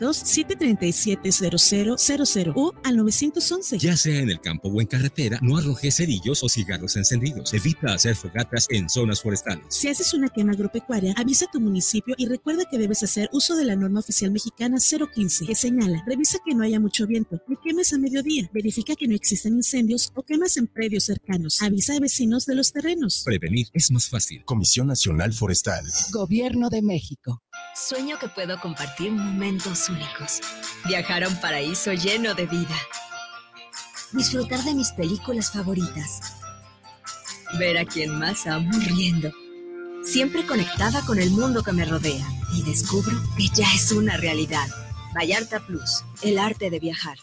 800-737-0000 o al 911. Ya sea en el campo o en carretera, no arrojes cerillos o cigarros encendidos. Evita hacer fogatas en zonas forestales. Si haces una quema agropecuaria, avisa a tu municipio y recuerda que debes hacer uso de la norma oficial mexicana 015, que señala, revisa que no haya mucho viento, ni quemes a mediodía, verifica que no existen incendios o quemas en predios cercanos, avisa a vecinos de los terrenos. Prevenir es más fácil. Comisión Nacional Forestal. Gobierno de México. Sueño que puedo compartir momentos únicos. Viajar a un paraíso lleno de vida. Disfrutar de mis películas favoritas. Ver a quien más amo riendo. Siempre conectada con el mundo que me rodea. Y descubro que ya es una realidad. Vallarta Plus, el arte de viajar.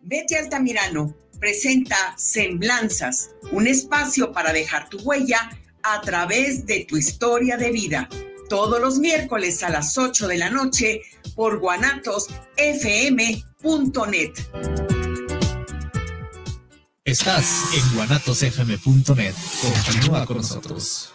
Vete Altamirano presenta Semblanzas, un espacio para dejar tu huella a través de tu historia de vida. Todos los miércoles a las 8 de la noche por guanatosfm.net. Estás en guanatosfm.net. Continúa con nosotros.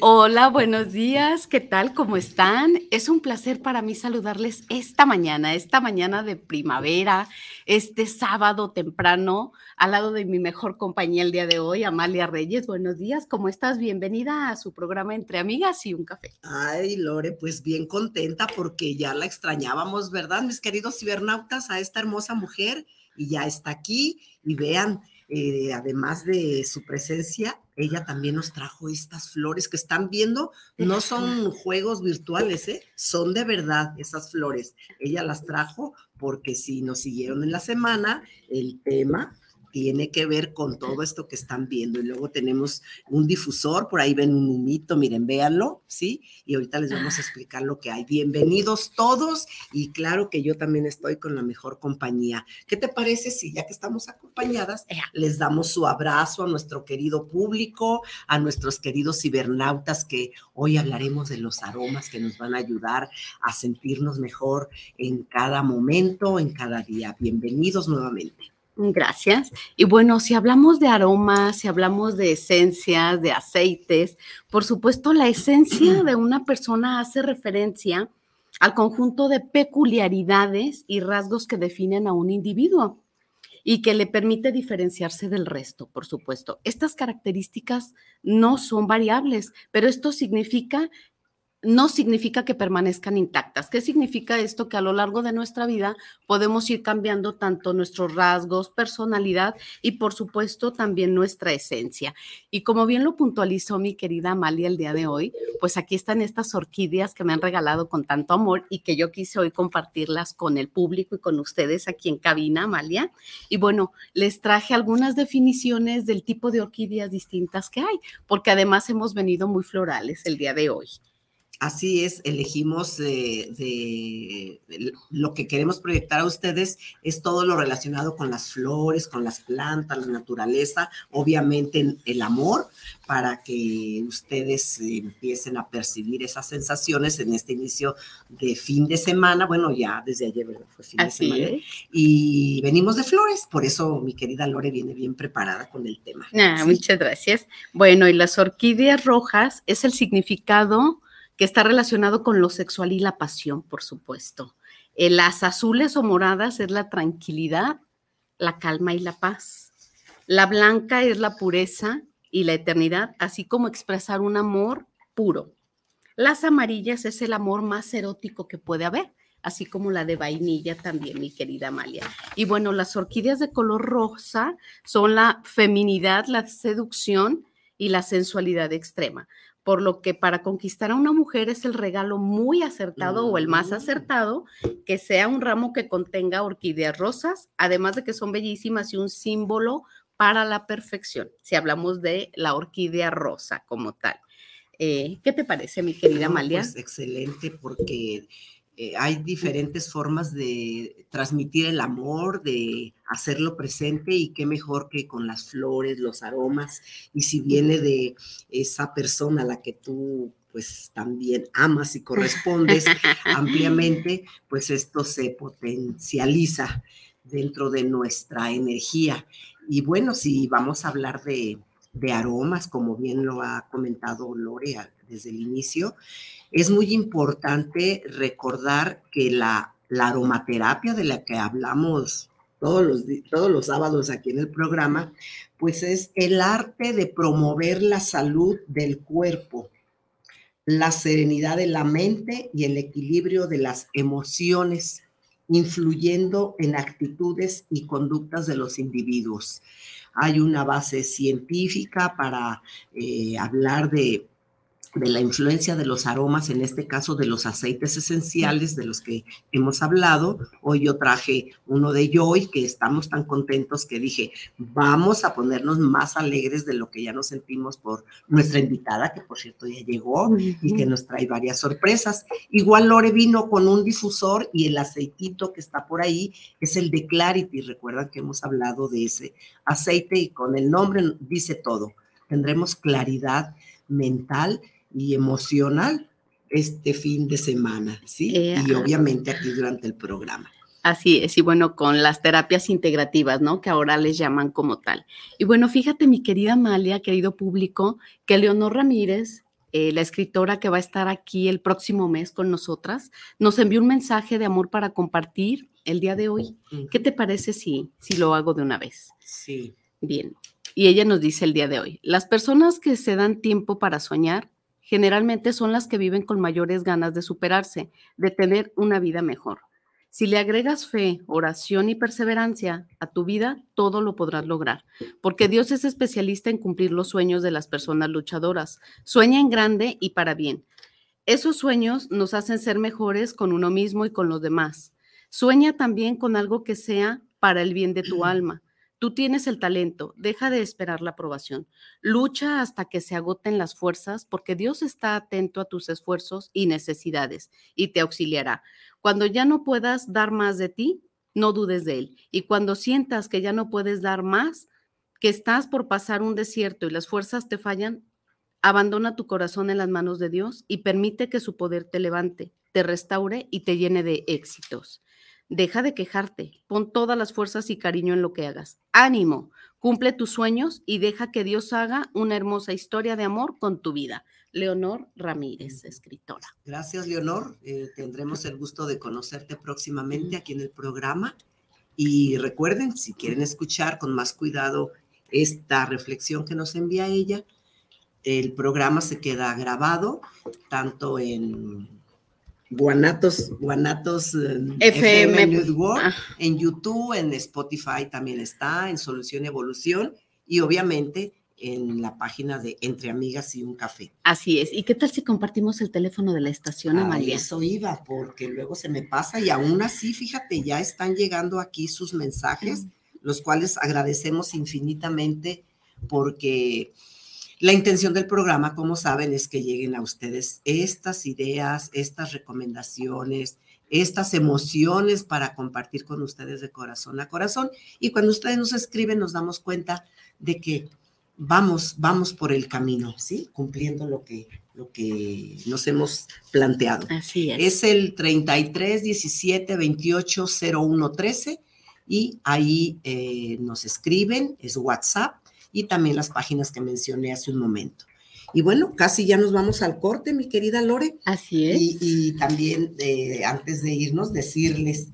Hola, buenos días. ¿Qué tal? ¿Cómo están? Es un placer para mí saludarles esta mañana, esta mañana de primavera, este sábado temprano, al lado de mi mejor compañía el día de hoy, Amalia Reyes. Buenos días, ¿cómo estás? Bienvenida a su programa Entre Amigas y un Café. Ay, Lore, pues bien contenta porque ya la extrañábamos, ¿verdad, mis queridos cibernautas, a esta hermosa mujer? Y ya está aquí y vean, eh, además de su presencia, ella también nos trajo estas flores que están viendo, no son juegos virtuales, ¿eh? son de verdad esas flores. Ella las trajo porque si nos siguieron en la semana, el tema tiene que ver con todo esto que están viendo. Y luego tenemos un difusor, por ahí ven un humito, miren, véanlo, ¿sí? Y ahorita les vamos a ah. explicar lo que hay. Bienvenidos todos y claro que yo también estoy con la mejor compañía. ¿Qué te parece si ya que estamos acompañadas, les damos su abrazo a nuestro querido público, a nuestros queridos cibernautas que hoy hablaremos de los aromas que nos van a ayudar a sentirnos mejor en cada momento, en cada día. Bienvenidos nuevamente. Gracias. Y bueno, si hablamos de aromas, si hablamos de esencias, de aceites, por supuesto la esencia de una persona hace referencia al conjunto de peculiaridades y rasgos que definen a un individuo y que le permite diferenciarse del resto, por supuesto. Estas características no son variables, pero esto significa no significa que permanezcan intactas. ¿Qué significa esto? Que a lo largo de nuestra vida podemos ir cambiando tanto nuestros rasgos, personalidad y por supuesto también nuestra esencia. Y como bien lo puntualizó mi querida Amalia el día de hoy, pues aquí están estas orquídeas que me han regalado con tanto amor y que yo quise hoy compartirlas con el público y con ustedes aquí en cabina, Amalia. Y bueno, les traje algunas definiciones del tipo de orquídeas distintas que hay, porque además hemos venido muy florales el día de hoy. Así es, elegimos de, de, lo que queremos proyectar a ustedes es todo lo relacionado con las flores, con las plantas, la naturaleza, obviamente el amor, para que ustedes empiecen a percibir esas sensaciones en este inicio de fin de semana. Bueno, ya desde ayer fue fin Así de semana. es. Y venimos de flores, por eso mi querida Lore viene bien preparada con el tema. Ah, Sí. Muchas gracias. Bueno, y las orquídeas rojas es el significado que está relacionado con lo sexual y la pasión, por supuesto. Eh, las azules o moradas es la tranquilidad, la calma y la paz. La blanca es la pureza y la eternidad, así como expresar un amor puro. Las amarillas es el amor más erótico que puede haber, así como la de vainilla también, mi querida Amalia. Y bueno, las orquídeas de color rosa son la feminidad, la seducción y la sensualidad extrema. Por lo que para conquistar a una mujer es el regalo muy acertado o el más Mm. acertado que sea un ramo que contenga orquídeas rosas, además de que son bellísimas y un símbolo para la perfección, si hablamos de la orquídea rosa como tal. Eh, ¿Qué te parece, mi querida No, Amalia? Pues excelente, porque eh, hay diferentes formas de transmitir el amor, de hacerlo presente y qué mejor que con las flores, los aromas. Y si viene de esa persona a la que tú pues también amas y correspondes ampliamente, pues esto se potencializa dentro de nuestra energía. Y bueno, si vamos a hablar de, de aromas, como bien lo ha comentado Lore a- desde el inicio, es muy importante recordar que la, aromaterapia de la que hablamos todos los, todos los sábados aquí en el programa, pues es el arte de promover la salud del cuerpo, la serenidad de la mente y el equilibrio de las emociones, influyendo en actitudes y conductas de los individuos. Hay una base científica para eh, hablar de, de la influencia de los aromas, en este caso de los aceites esenciales de los que hemos hablado. Hoy yo traje uno de Joy, que estamos tan contentos que dije, vamos a ponernos más alegres de lo que ya nos sentimos por nuestra invitada, que por cierto ya llegó y que nos trae varias sorpresas. Igual Lore vino con un difusor y el aceitito que está por ahí es el de Clarity. Recuerdan que hemos hablado de ese aceite y con el nombre dice todo. Tendremos claridad mental y emocional este fin de semana, ¿sí? Eh, y ajá. obviamente aquí durante el programa. Así es, y bueno, con las terapias integrativas, ¿no? Que ahora les llaman como tal. Y bueno, fíjate, mi querida Amalia, querido público, que Leonor Ramírez, eh, la escritora que va a estar aquí el próximo mes con nosotras, nos envió un mensaje de amor para compartir el día de hoy. ¿Qué te parece si, si lo hago de una vez? Sí. Bien. Y ella nos dice el día de hoy, las personas que se dan tiempo para soñar generalmente son las que viven con mayores ganas de superarse, de tener una vida mejor. Si le agregas fe, oración y perseverancia a tu vida, todo lo podrás lograr, porque Dios es especialista en cumplir los sueños de las personas luchadoras. Sueña en grande y para bien. Esos sueños nos hacen ser mejores con uno mismo y con los demás. Sueña también con algo que sea para el bien de tu alma. Tú tienes el talento, deja de esperar la aprobación. Lucha hasta que se agoten las fuerzas, porque Dios está atento a tus esfuerzos y necesidades y te auxiliará. Cuando ya no puedas dar más de ti, no dudes de Él. Y cuando sientas que ya no puedes dar más, que estás por pasar un desierto y las fuerzas te fallan, abandona tu corazón en las manos de Dios y permite que su poder te levante, te restaure y te llene de éxitos. Deja de quejarte, pon todas las fuerzas y cariño en lo que hagas. Ánimo, cumple tus sueños y deja que Dios haga una hermosa historia de amor con tu vida. Leonor Ramírez, escritora. Gracias, Leonor. Eh, tendremos el gusto de conocerte próximamente aquí en el programa. Y recuerden, si quieren escuchar con más cuidado esta reflexión que nos envía ella, el programa se queda grabado tanto en Guanatos, Guanatos eh, FM, Network, ah. en YouTube, en Spotify también está, en Solución Evolución y obviamente en la página de Entre Amigas y un Café. Así es. ¿Y qué tal si compartimos el teléfono de la estación, Amalia? eso iba, porque luego se me pasa y aún así, fíjate, ya están llegando aquí sus mensajes, los cuales agradecemos infinitamente porque La intención del programa, como saben, es que lleguen a ustedes estas ideas, estas recomendaciones, estas emociones para compartir con ustedes de corazón a corazón. Y cuando ustedes nos escriben, nos damos cuenta de que vamos, vamos por el camino, ¿sí? Cumpliendo lo que, lo que nos hemos planteado. Así es. Es el 33 17 28 01 13 y ahí eh, nos escriben, es WhatsApp y también las páginas que mencioné hace un momento. Y bueno, casi ya nos vamos al corte, mi querida Lore. Así es. Y, y también eh, antes de irnos, decirles,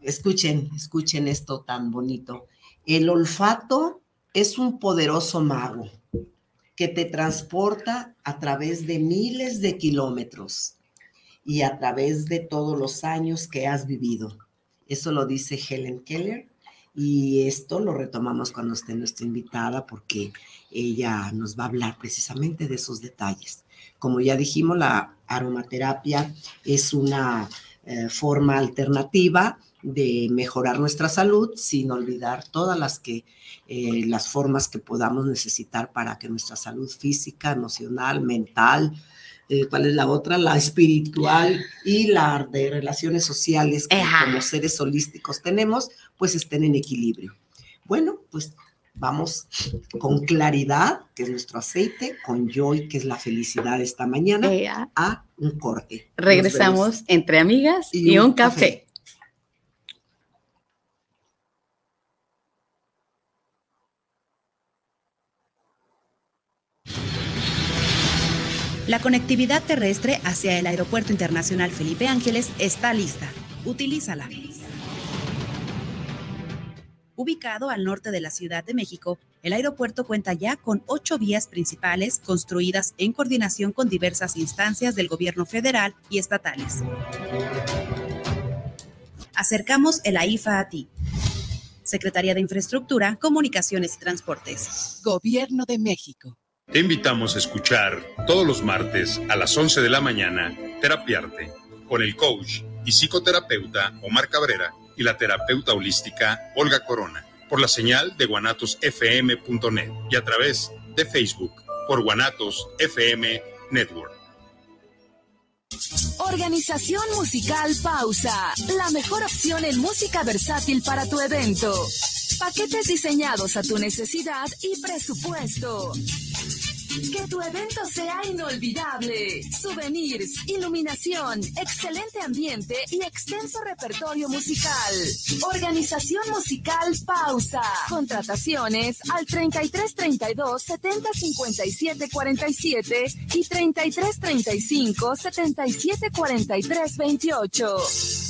escuchen, escuchen esto tan bonito. El olfato es un poderoso mago que te transporta a través de miles de kilómetros y a través de todos los años que has vivido. Eso lo dice Helen Keller y esto lo retomamos cuando esté nuestra invitada porque ella nos va a hablar precisamente de esos detalles. Como ya dijimos, la aromaterapia es una eh, forma alternativa de mejorar nuestra salud sin olvidar todas las que eh, las formas que podamos necesitar para que nuestra salud física, emocional, mental, eh, ¿cuál es la otra? La espiritual y la de relaciones sociales que como seres holísticos tenemos, pues estén en equilibrio. Bueno, pues vamos con claridad, que es nuestro aceite, con joy, que es la felicidad esta mañana, a un corte. Regresamos entre amigas y, un, café. La conectividad terrestre hacia el Aeropuerto Internacional Felipe Ángeles está lista. Utilízala. Ubicado al norte de la Ciudad de México, el aeropuerto cuenta ya con ocho vías principales construidas en coordinación con diversas instancias del gobierno federal y estatales. Acercamos el AIFA a ti. Secretaría de Infraestructura, Comunicaciones y Transportes. Gobierno de México. Te invitamos a escuchar todos los martes a las 11 de la mañana Terapiarte con el coach y psicoterapeuta Omar Cabrera y la terapeuta holística Olga Corona por la señal de guanatosfm.net y a través de Facebook por Guanatos FM Network. Organización Musical Pausa, la mejor opción en música versátil para tu evento. Paquetes diseñados a tu necesidad y presupuesto. Que tu evento sea inolvidable. Souvenirs, iluminación, excelente ambiente y extenso repertorio musical. Organización Musical Pausa. Contrataciones al 33 32 70 57 47 y 33 35 77 43 28.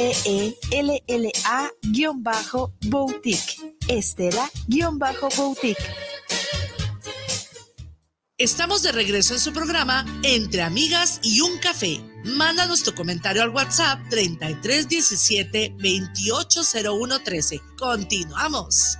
STELLA-Boutique. Estela-Boutique. Estamos de regreso en su programa Entre Amigas y un Café. Mándanos tu comentario al WhatsApp 3317 280113. Continuamos.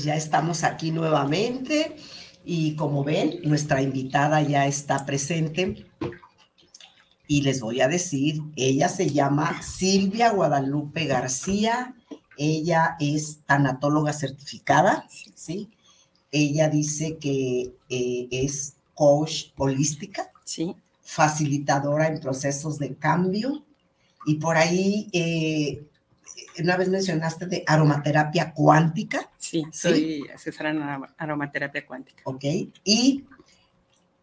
Pues ya estamos aquí nuevamente y como ven, nuestra invitada ya está presente y les voy a decir, ella se llama Silvia Guadalupe García, ella es tanatóloga certificada, ¿sí? Ella dice que eh, es coach holística, Sí. facilitadora en procesos de cambio. Y por ahí, eh, una vez mencionaste de aromaterapia cuántica. Sí, soy asesora en aromaterapia cuántica. Ok, y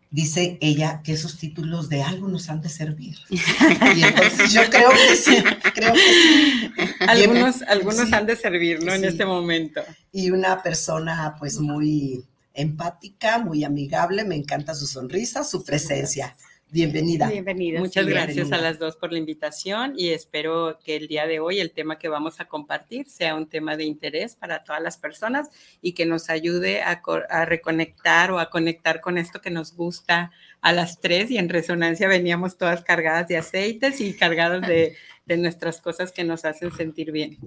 dice ella que esos títulos de algo nos han de servir. Y entonces yo creo que sí, creo que sí. Algunos, algunos han de servir, ¿no? En este momento. Y una persona pues muy empática, muy amigable, me encanta su sonrisa, su presencia. Bienvenida. Bienvenida. Muchas gracias a las dos por la invitación y espero que el día de hoy el tema que vamos a compartir sea un tema de interés para todas las personas y que nos ayude a, reconectar o a conectar con esto que nos gusta a las tres y en resonancia veníamos todas cargadas de aceites y cargadas de, de nuestras cosas que nos hacen sentir bien.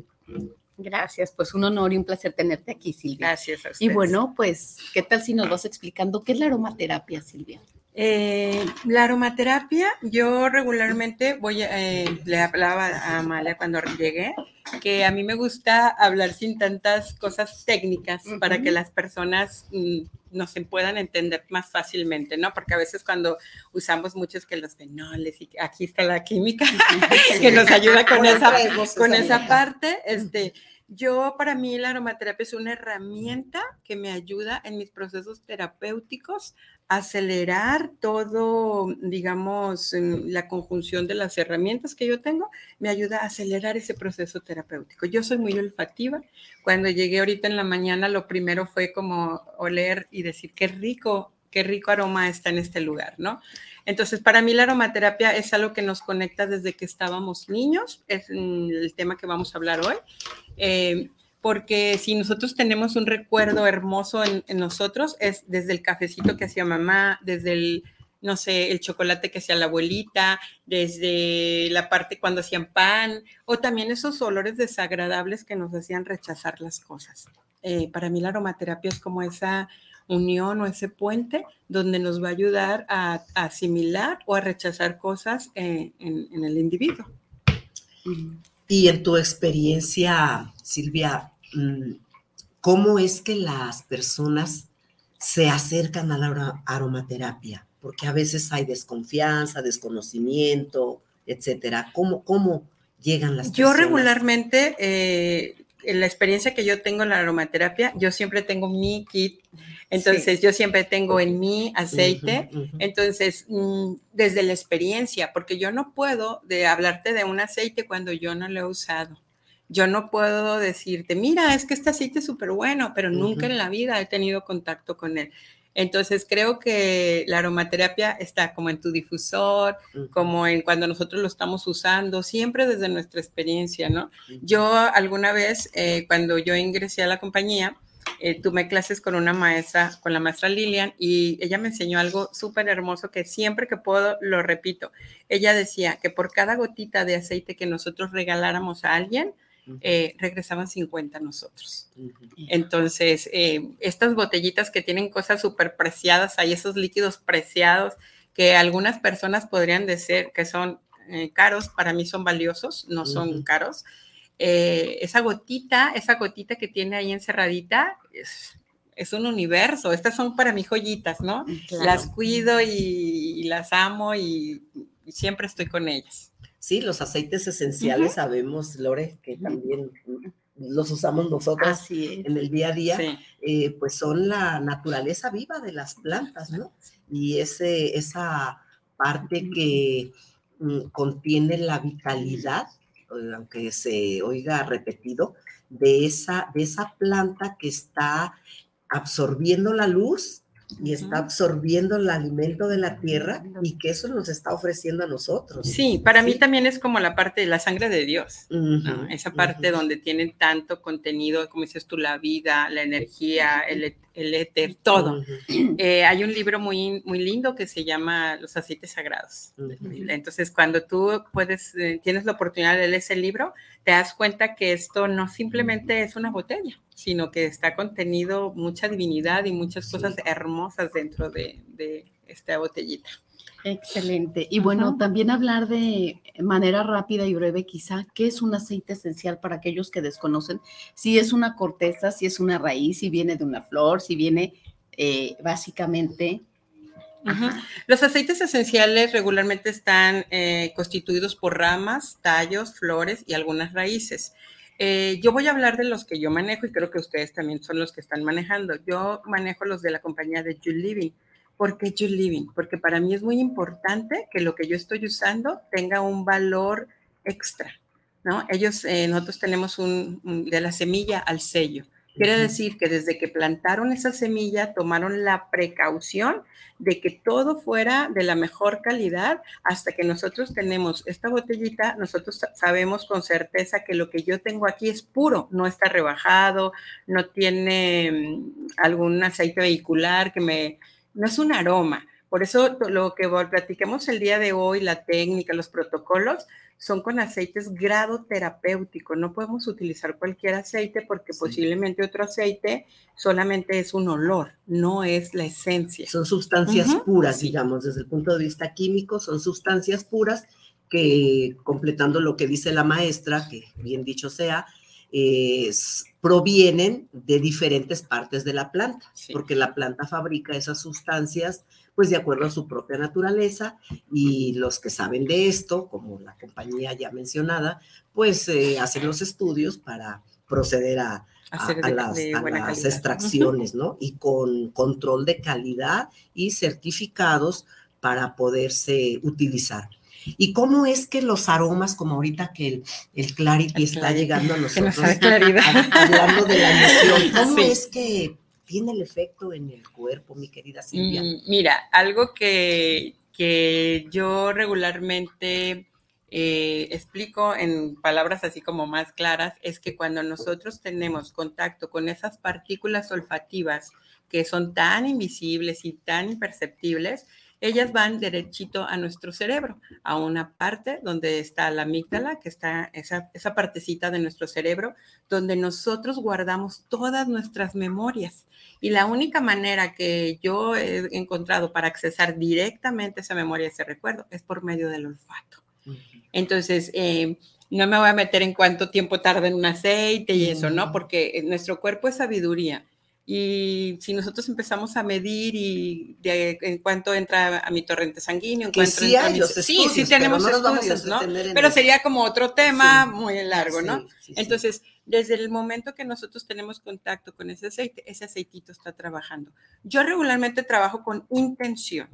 Gracias, pues un honor y un placer tenerte aquí, Silvia. Gracias a Y bueno, pues, ¿qué tal si nos vas explicando qué es la aromaterapia, Silvia? Eh, la aromaterapia, yo regularmente voy, eh, le hablaba a Amalia cuando llegué, que a mí me gusta hablar sin tantas cosas técnicas para que las personas mm, nos puedan entender más fácilmente, ¿no? Porque a veces cuando usamos muchos que los fenoles y aquí está la química que nos ayuda con esa, con esa parte, este, yo, para mí, la aromaterapia es una herramienta que me ayuda en mis procesos terapéuticos a acelerar todo, digamos, la conjunción de las herramientas que yo tengo, me ayuda a acelerar ese proceso terapéutico. Yo soy muy olfativa. Cuando llegué ahorita en la mañana, lo primero fue como oler y decir, qué rico, qué rico aroma está en este lugar, ¿no? Entonces, para mí la aromaterapia es algo que nos conecta desde que estábamos niños, es el tema que vamos a hablar hoy. Eh, porque si nosotros tenemos un recuerdo hermoso en, nosotros, es desde el cafecito que hacía mamá, desde el, no sé, el chocolate que hacía la abuelita, desde la parte cuando hacían pan, o también esos olores desagradables que nos hacían rechazar las cosas. Eh, para mí la aromaterapia es como esa unión o ese puente donde nos va a ayudar a, asimilar o a rechazar cosas en, el individuo. Y en tu experiencia, Silvia, mm, ¿cómo es que las personas se acercan a la aromaterapia? Porque a veces hay desconfianza, desconocimiento, etcétera. ¿Cómo, cómo llegan las personas? Yo regularmente, eh, en la experiencia que yo tengo en la aromaterapia, yo siempre tengo mi kit entonces, yo siempre tengo en mi aceite. Entonces, mm, desde la experiencia, porque yo no puedo de hablarte de un aceite cuando yo no lo he usado. Yo no puedo decirte, mira, es que este aceite es súper bueno, pero nunca en la vida he tenido contacto con él. Entonces creo que la aromaterapia está como en tu difusor, como en cuando nosotros lo estamos usando, siempre desde nuestra experiencia, ¿no? Yo alguna vez, eh, cuando yo ingresé a la compañía, eh, tomé clases con una maestra, con la maestra Lilian, y ella me enseñó algo súper hermoso que siempre que puedo lo repito. Ella decía que por cada gotita de aceite que nosotros regaláramos a alguien, eh, regresaban 50 a nosotros. Entonces, eh, estas botellitas que tienen cosas súper preciadas, hay esos líquidos preciados que algunas personas podrían decir que son caros, para mí son valiosos, no son caros. Eh, esa gotita, esa gotita que tiene ahí encerradita, es, un universo. Estas son para mí joyitas, ¿no? Las cuido y, las amo y, siempre estoy con ellas. Sí, los aceites esenciales sabemos, Lore, que también los usamos nosotros en el día a día, eh, pues son la naturaleza viva de las plantas, ¿no? Y ese, esa parte que mm, contiene la vitalidad eh, aunque se oiga repetido, de esa, de esa planta que está absorbiendo la luz y está absorbiendo el alimento de la tierra y que eso nos está ofreciendo a nosotros. Sí, para mí también es como la parte de la sangre de Dios, esa parte donde tiene tanto contenido, como dices tú, la vida, la energía, el, el éter, todo. Eh, hay un libro muy, muy lindo que se llama Los aceites sagrados. Entonces, cuando tú puedes, eh, tienes la oportunidad de leer ese libro, te das cuenta que esto no simplemente es una botella, sino que está contenido mucha divinidad y muchas cosas hermosas dentro de, de esta botellita. Excelente. Y bueno, también hablar de manera rápida y breve quizá, ¿qué es un aceite esencial para aquellos que desconocen? Si es una corteza, si es una raíz, si viene de una flor, si viene eh, básicamente Los aceites esenciales regularmente están eh, constituidos por ramas, tallos, flores y algunas raíces. Eh, yo voy a hablar de los que yo manejo y creo que ustedes también son los que están manejando. Yo manejo los de la compañía de Jude Living. ¿Por qué Jude Living? Porque para mí es muy importante que lo que yo estoy usando tenga un valor extra, ¿no? Ellos, eh, nosotros tenemos un, de la semilla al sello. Quiere decir que desde que plantaron esa semilla tomaron la precaución de que todo fuera de la mejor calidad hasta que nosotros tenemos esta botellita, nosotros sabemos con certeza que lo que yo tengo aquí es puro, no está rebajado, no tiene mm, algún aceite vehicular que me, no es un aroma. Por eso lo que platiquemos el día de hoy, la técnica, los protocolos, son con aceites grado terapéutico. No podemos utilizar cualquier aceite porque posiblemente otro aceite solamente es un olor, no es la esencia. Son sustancias puras, digamos, desde el punto de vista químico, son sustancias puras que, completando lo que dice la maestra, que bien dicho sea, provienen de diferentes partes de la planta, porque la planta fabrica esas sustancias pues de acuerdo a su propia naturaleza y los que saben de esto, como la compañía ya mencionada, pues eh, hacen los estudios para proceder a, las, extracciones, ¿no? Y con control de calidad y certificados para poderse utilizar. ¿Y cómo es que los aromas, como ahorita que el, el Clarity está llegando a nosotros, hablando de la emoción, cómo es que tiene el efecto en el cuerpo, mi querida Silvia? Mm, mira, algo que, que yo regularmente eh, explico en palabras así como más claras es que cuando nosotros tenemos contacto con esas partículas olfativas que son tan invisibles y tan imperceptibles, ellas van derechito a nuestro cerebro, a una parte donde está la amígdala, que está esa, esa partecita de nuestro cerebro, donde nosotros guardamos todas nuestras memorias. Y la única manera que yo he encontrado para accesar directamente esa memoria, ese recuerdo, es por medio del olfato. Entonces, eh, no me voy a meter en cuánto tiempo tarda en un aceite y eso, ¿no? Porque nuestro cuerpo es sabiduría. Y si nosotros empezamos a medir y de, en cuánto entra a mi torrente sanguíneo, en cuánto sí, hay sí, sí tenemos estudios, ¿no? Pero sería como otro tema muy largo, ¿no? Entonces, desde el momento que nosotros tenemos contacto con ese aceite, ese aceitito está trabajando. Yo regularmente trabajo con intención.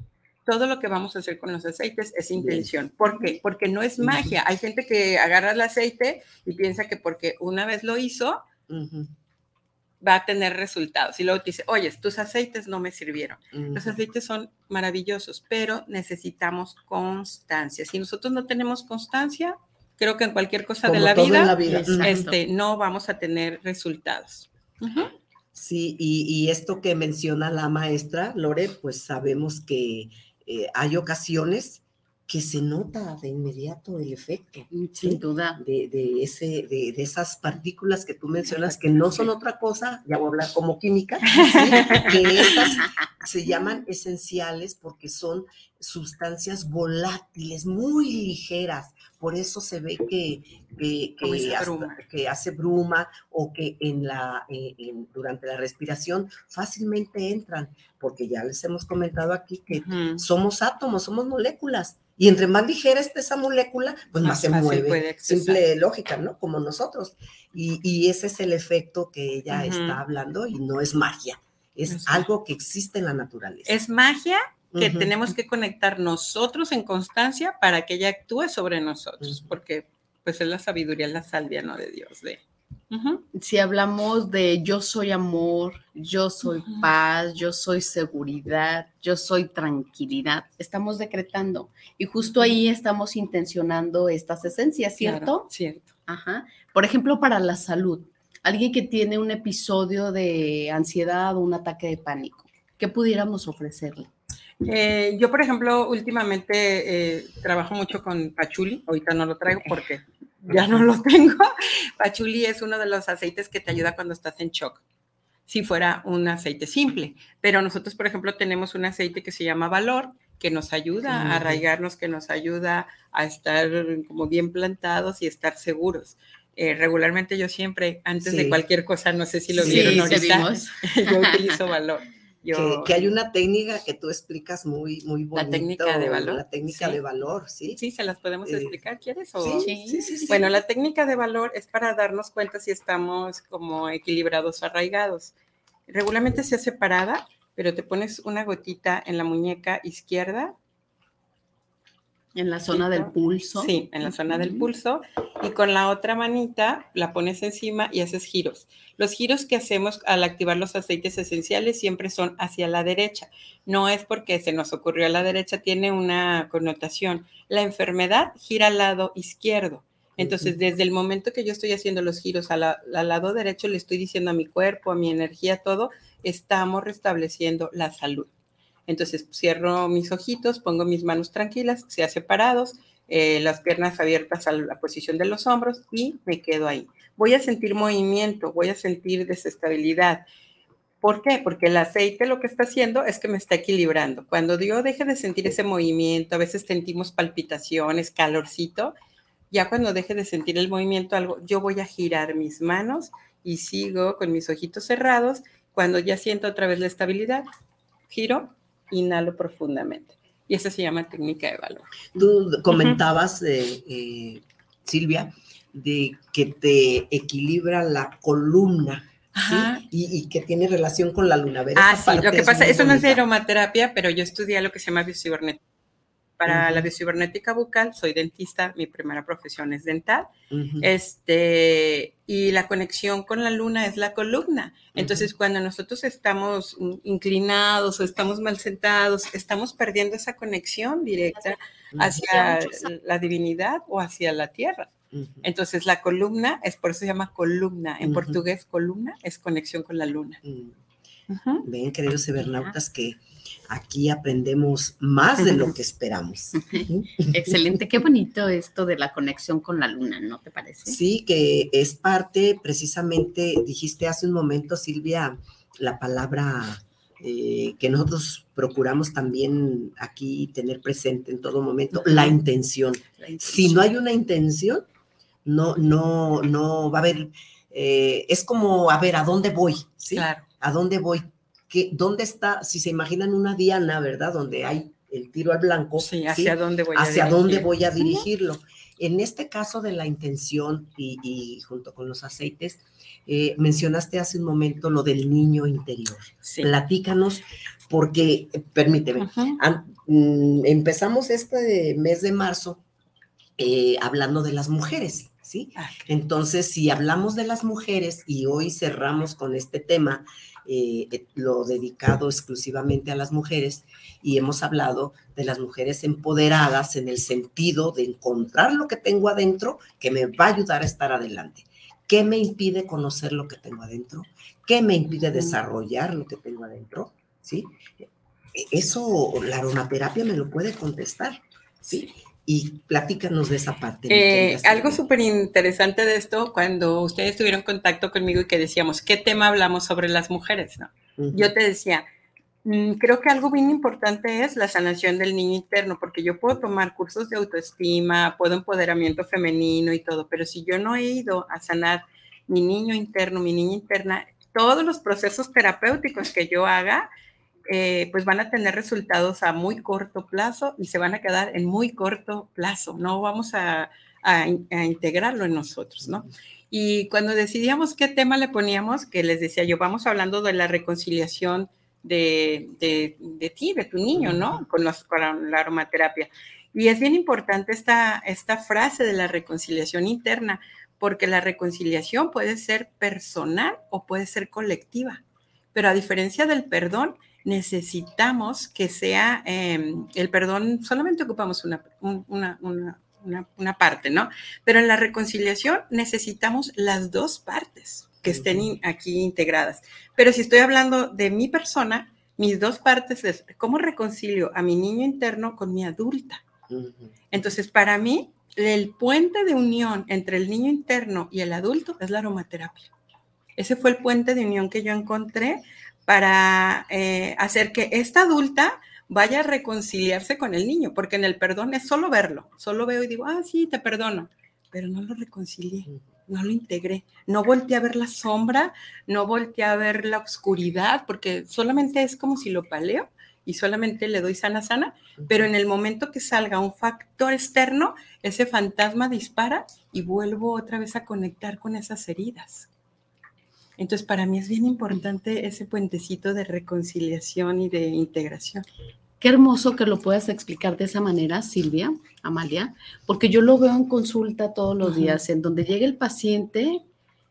Todo lo que vamos a hacer con los aceites es intención. ¿Por qué? Porque no es magia. Hay gente que agarra el aceite y piensa que porque una vez lo hizo, va a tener resultados. Y luego te dice, oye, tus aceites no me sirvieron. Los aceites son maravillosos, pero necesitamos constancia. Si nosotros no tenemos constancia, creo que en cualquier cosa de la vida, este, no vamos a tener resultados. Sí, y, esto que menciona la maestra Lore, pues sabemos que eh, hay ocasiones que se nota de inmediato el efecto. Mm, sin duda. De, de ese, de, de, esas partículas que tú mencionas, que no son otra cosa, ya voy a hablar como química, que esas se llaman esenciales porque son sustancias volátiles, muy ligeras. Por eso se ve que, que, que, hace bruma o que en la, eh, durante la respiración fácilmente entran, porque ya les hemos comentado aquí que somos átomos, somos moléculas y entre más ligera esté esa molécula, pues más, se mueve. Simple lógica, ¿no? Como nosotros. Y, ese es el efecto que ella está hablando y no es magia. Es algo que existe en la naturaleza. Es magia que tenemos que conectar nosotros en constancia para que ella actúe sobre nosotros, porque pues es la sabiduría, la salvia, ¿no? De Dios, de si hablamos de yo soy amor, yo soy paz, yo soy seguridad, yo soy tranquilidad, estamos decretando y justo ahí estamos intencionando estas esencias, ¿cierto? cierto. Ajá. Por ejemplo, para la salud, alguien que tiene un episodio de ansiedad o un ataque de pánico, ¿qué pudiéramos ofrecerle? Eh, yo, por ejemplo, últimamente eh, trabajo mucho con pachuli, ahorita no lo traigo porque ya no lo tengo. Pachuli es uno de los aceites que te ayuda cuando estás en shock. Si fuera un aceite simple, pero nosotros, por ejemplo, tenemos un aceite que se llama Valor, que nos ayuda a arraigarnos, que nos ayuda a estar como bien plantados y estar seguros. Eh, regularmente yo siempre, antes de cualquier cosa, no sé si lo vieron ahorita, yo utilizo Valor. Que, que, hay una técnica que tú explicas muy, muy bonito. La técnica de valor. La técnica sí. de valor, sí. Sí, se las podemos eh, explicar, ¿quieres? O? Sí, sí, sí, sí, Bueno, la técnica de valor es para darnos cuenta si estamos como equilibrados o arraigados. Regularmente se hace parada, pero te pones una gotita en la muñeca izquierda en la zona del pulso. Sí, en la zona del pulso. Y con la otra manita la pones encima y haces giros. Los giros que hacemos al activar los aceites esenciales siempre son hacia la derecha. No es porque se nos ocurrió a la derecha, tiene una connotación. La enfermedad gira al lado izquierdo. Entonces, desde el momento que yo estoy haciendo los giros al, al lado derecho, le estoy diciendo a mi cuerpo, a mi energía, todo, estamos restableciendo la salud. Entonces cierro mis ojitos, pongo mis manos tranquilas, sea separados, eh, las piernas abiertas a la posición de los hombros y me quedo ahí. Voy a sentir movimiento, voy a sentir desestabilidad. ¿Por qué? Porque el aceite lo que está haciendo es que me está equilibrando. Cuando yo deje de sentir ese movimiento, a veces sentimos palpitaciones, calorcito, ya cuando deje de sentir el movimiento, algo, yo voy a girar mis manos y sigo con mis ojitos cerrados. Cuando ya siento otra vez la estabilidad, giro inhalo profundamente. Y esa se llama técnica de valor. Tú comentabas, uh -huh. eh, Silvia, de que te equilibra la columna. ¿sí? Y, y, que tiene relación con la luna. Ver, ah, sí, lo que pasa, eso bonita. no es de aromaterapia, pero yo estudié lo que se llama biocibernética. Para uh -huh. la biocibernética bucal, soy dentista, mi primera profesión es dental. Uh -huh. este, y la conexión con la luna es la columna. Entonces, uh -huh. cuando nosotros estamos inclinados o estamos mal sentados, estamos perdiendo esa conexión directa hacia la divinidad o hacia la tierra. Entonces, la columna es por eso se llama columna. En portugués, columna es conexión con la luna. Ven, queridos cibernautas, que aquí aprendemos más de lo que esperamos. Excelente, qué bonito esto de la conexión con la luna, ¿no te parece? Sí, que es parte, precisamente, dijiste hace un momento, Silvia, la palabra eh, que nosotros procuramos también aquí tener presente en todo momento, la intención. la intención. Si no hay una intención, no, no, no va a haber, eh, es como, a ver, ¿a dónde voy? ¿Sí? Claro. ¿A dónde voy? ¿Qué, ¿Dónde está? Si se imaginan una diana, ¿verdad? Donde hay el tiro al blanco. Sí, ¿hacia ¿sí? dónde voy a ¿Hacia dónde voy a dirigirlo? En este caso de la intención y, y junto con los aceites, eh, mencionaste hace un momento lo del niño interior. Sí. Platícanos, porque, permíteme, an, mm, empezamos este mes de marzo eh, hablando de las mujeres, ¿sí? Okay. Entonces, si hablamos de las mujeres y hoy cerramos con este tema, eh, lo dedicado exclusivamente a las mujeres, y hemos hablado de las mujeres empoderadas en el sentido de encontrar lo que tengo adentro que me va a ayudar a estar adelante. ¿Qué me impide conocer lo que tengo adentro? ¿Qué me impide desarrollar lo que tengo adentro? ¿Sí? Eso la aromaterapia me lo puede contestar. ¿sí? Y platícanos de esa parte. Eh, algo súper interesante de esto, cuando ustedes tuvieron contacto conmigo y que decíamos, ¿qué tema hablamos sobre las mujeres? ¿no? Uh -huh. Yo te decía, mmm, creo que algo bien importante es la sanación del niño interno, porque yo puedo tomar cursos de autoestima, puedo empoderamiento femenino y todo, pero si yo no he ido a sanar mi niño interno, mi niña interna, todos los procesos terapéuticos que yo haga, eh, pues van a tener resultados a muy corto plazo y se van a quedar en muy corto plazo, no vamos a, a, a, integrarlo en nosotros, ¿no? Y cuando decidíamos qué tema le poníamos, que les decía yo, vamos hablando de la reconciliación de, de, de ti, de tu niño, ¿no? Con, los, con, la aromaterapia. Y es bien importante esta, esta frase de la reconciliación interna, porque la reconciliación puede ser personal o puede ser colectiva. Pero a diferencia del perdón, necesitamos que sea eh, el perdón, solamente ocupamos una, una, una, una, parte, ¿no? Pero en la reconciliación necesitamos las dos partes que estén in, aquí integradas. Pero si estoy hablando de mi persona, mis dos partes es cómo reconcilio a mi niño interno con mi adulta. Entonces, para mí, el puente de unión entre el niño interno y el adulto es la aromaterapia. Ese fue el puente de unión que yo encontré para eh, hacer que esta adulta vaya a reconciliarse con el niño, porque en el perdón es solo verlo, solo veo y digo, ah, sí, te perdono, pero no lo reconcilié. no lo integré. No volteé a ver la sombra, no volteé a ver la oscuridad, porque solamente es como si lo paleo y solamente le doy sana, sana, pero en el momento que salga un factor externo, ese fantasma dispara y vuelvo otra vez a conectar con esas heridas. Entonces, para mí es bien importante ese puentecito de reconciliación y de integración. Qué hermoso que lo puedas explicar de esa manera, Silvia, Amalia, porque yo lo veo en consulta todos los días, en donde llega el paciente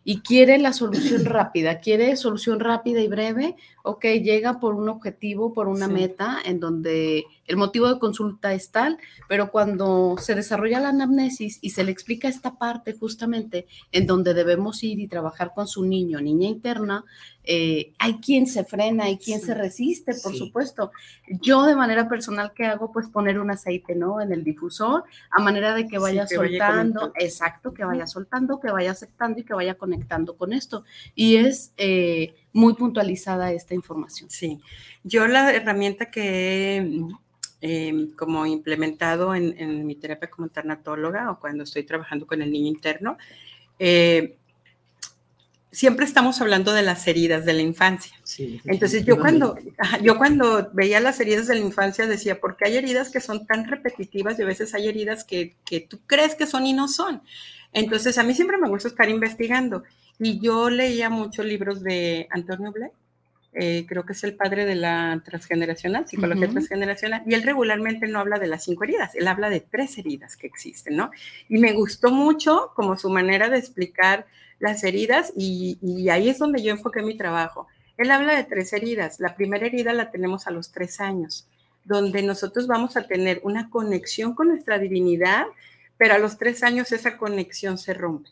y quiere la solución rápida, quiere solución rápida y breve, ok, llega por un objetivo, por una meta, en donde el motivo de consulta es tal, pero cuando se desarrolla la anamnesis y se le explica esta parte justamente en donde debemos ir y trabajar con su niño, niña interna, eh, hay quien se frena, hay quien se resiste, por supuesto. Yo de manera personal, ¿qué hago? Pues poner un aceite, ¿no? En el difusor, a manera de que vaya soltando, exacto, que vaya soltando, que vaya aceptando y que vaya conectando con esto. Y es eh, muy puntualizada esta información. Sí, yo la herramienta que eh, como implementado en, mi terapia como tanatóloga o cuando estoy trabajando con el niño interno, eh, siempre estamos hablando de las heridas de la infancia. Entonces yo cuando, yo cuando veía las heridas de la infancia decía, porque hay heridas que son tan repetitivas y a veces hay heridas que, que tú crees que son y no son. Entonces a mí siempre me gusta estar investigando y yo leía muchos libros de Antonio Blake eh, creo que es el padre de la transgeneracional, psicología transgeneracional, y él regularmente no habla de las cinco heridas, él habla de tres heridas que existen, ¿no? Y me gustó mucho como su manera de explicar las heridas y, y ahí es donde yo enfoqué mi trabajo. Él habla de tres heridas. La primera herida la tenemos a los tres años, donde nosotros vamos a tener una conexión con nuestra divinidad, pero a los tres años esa conexión se rompe.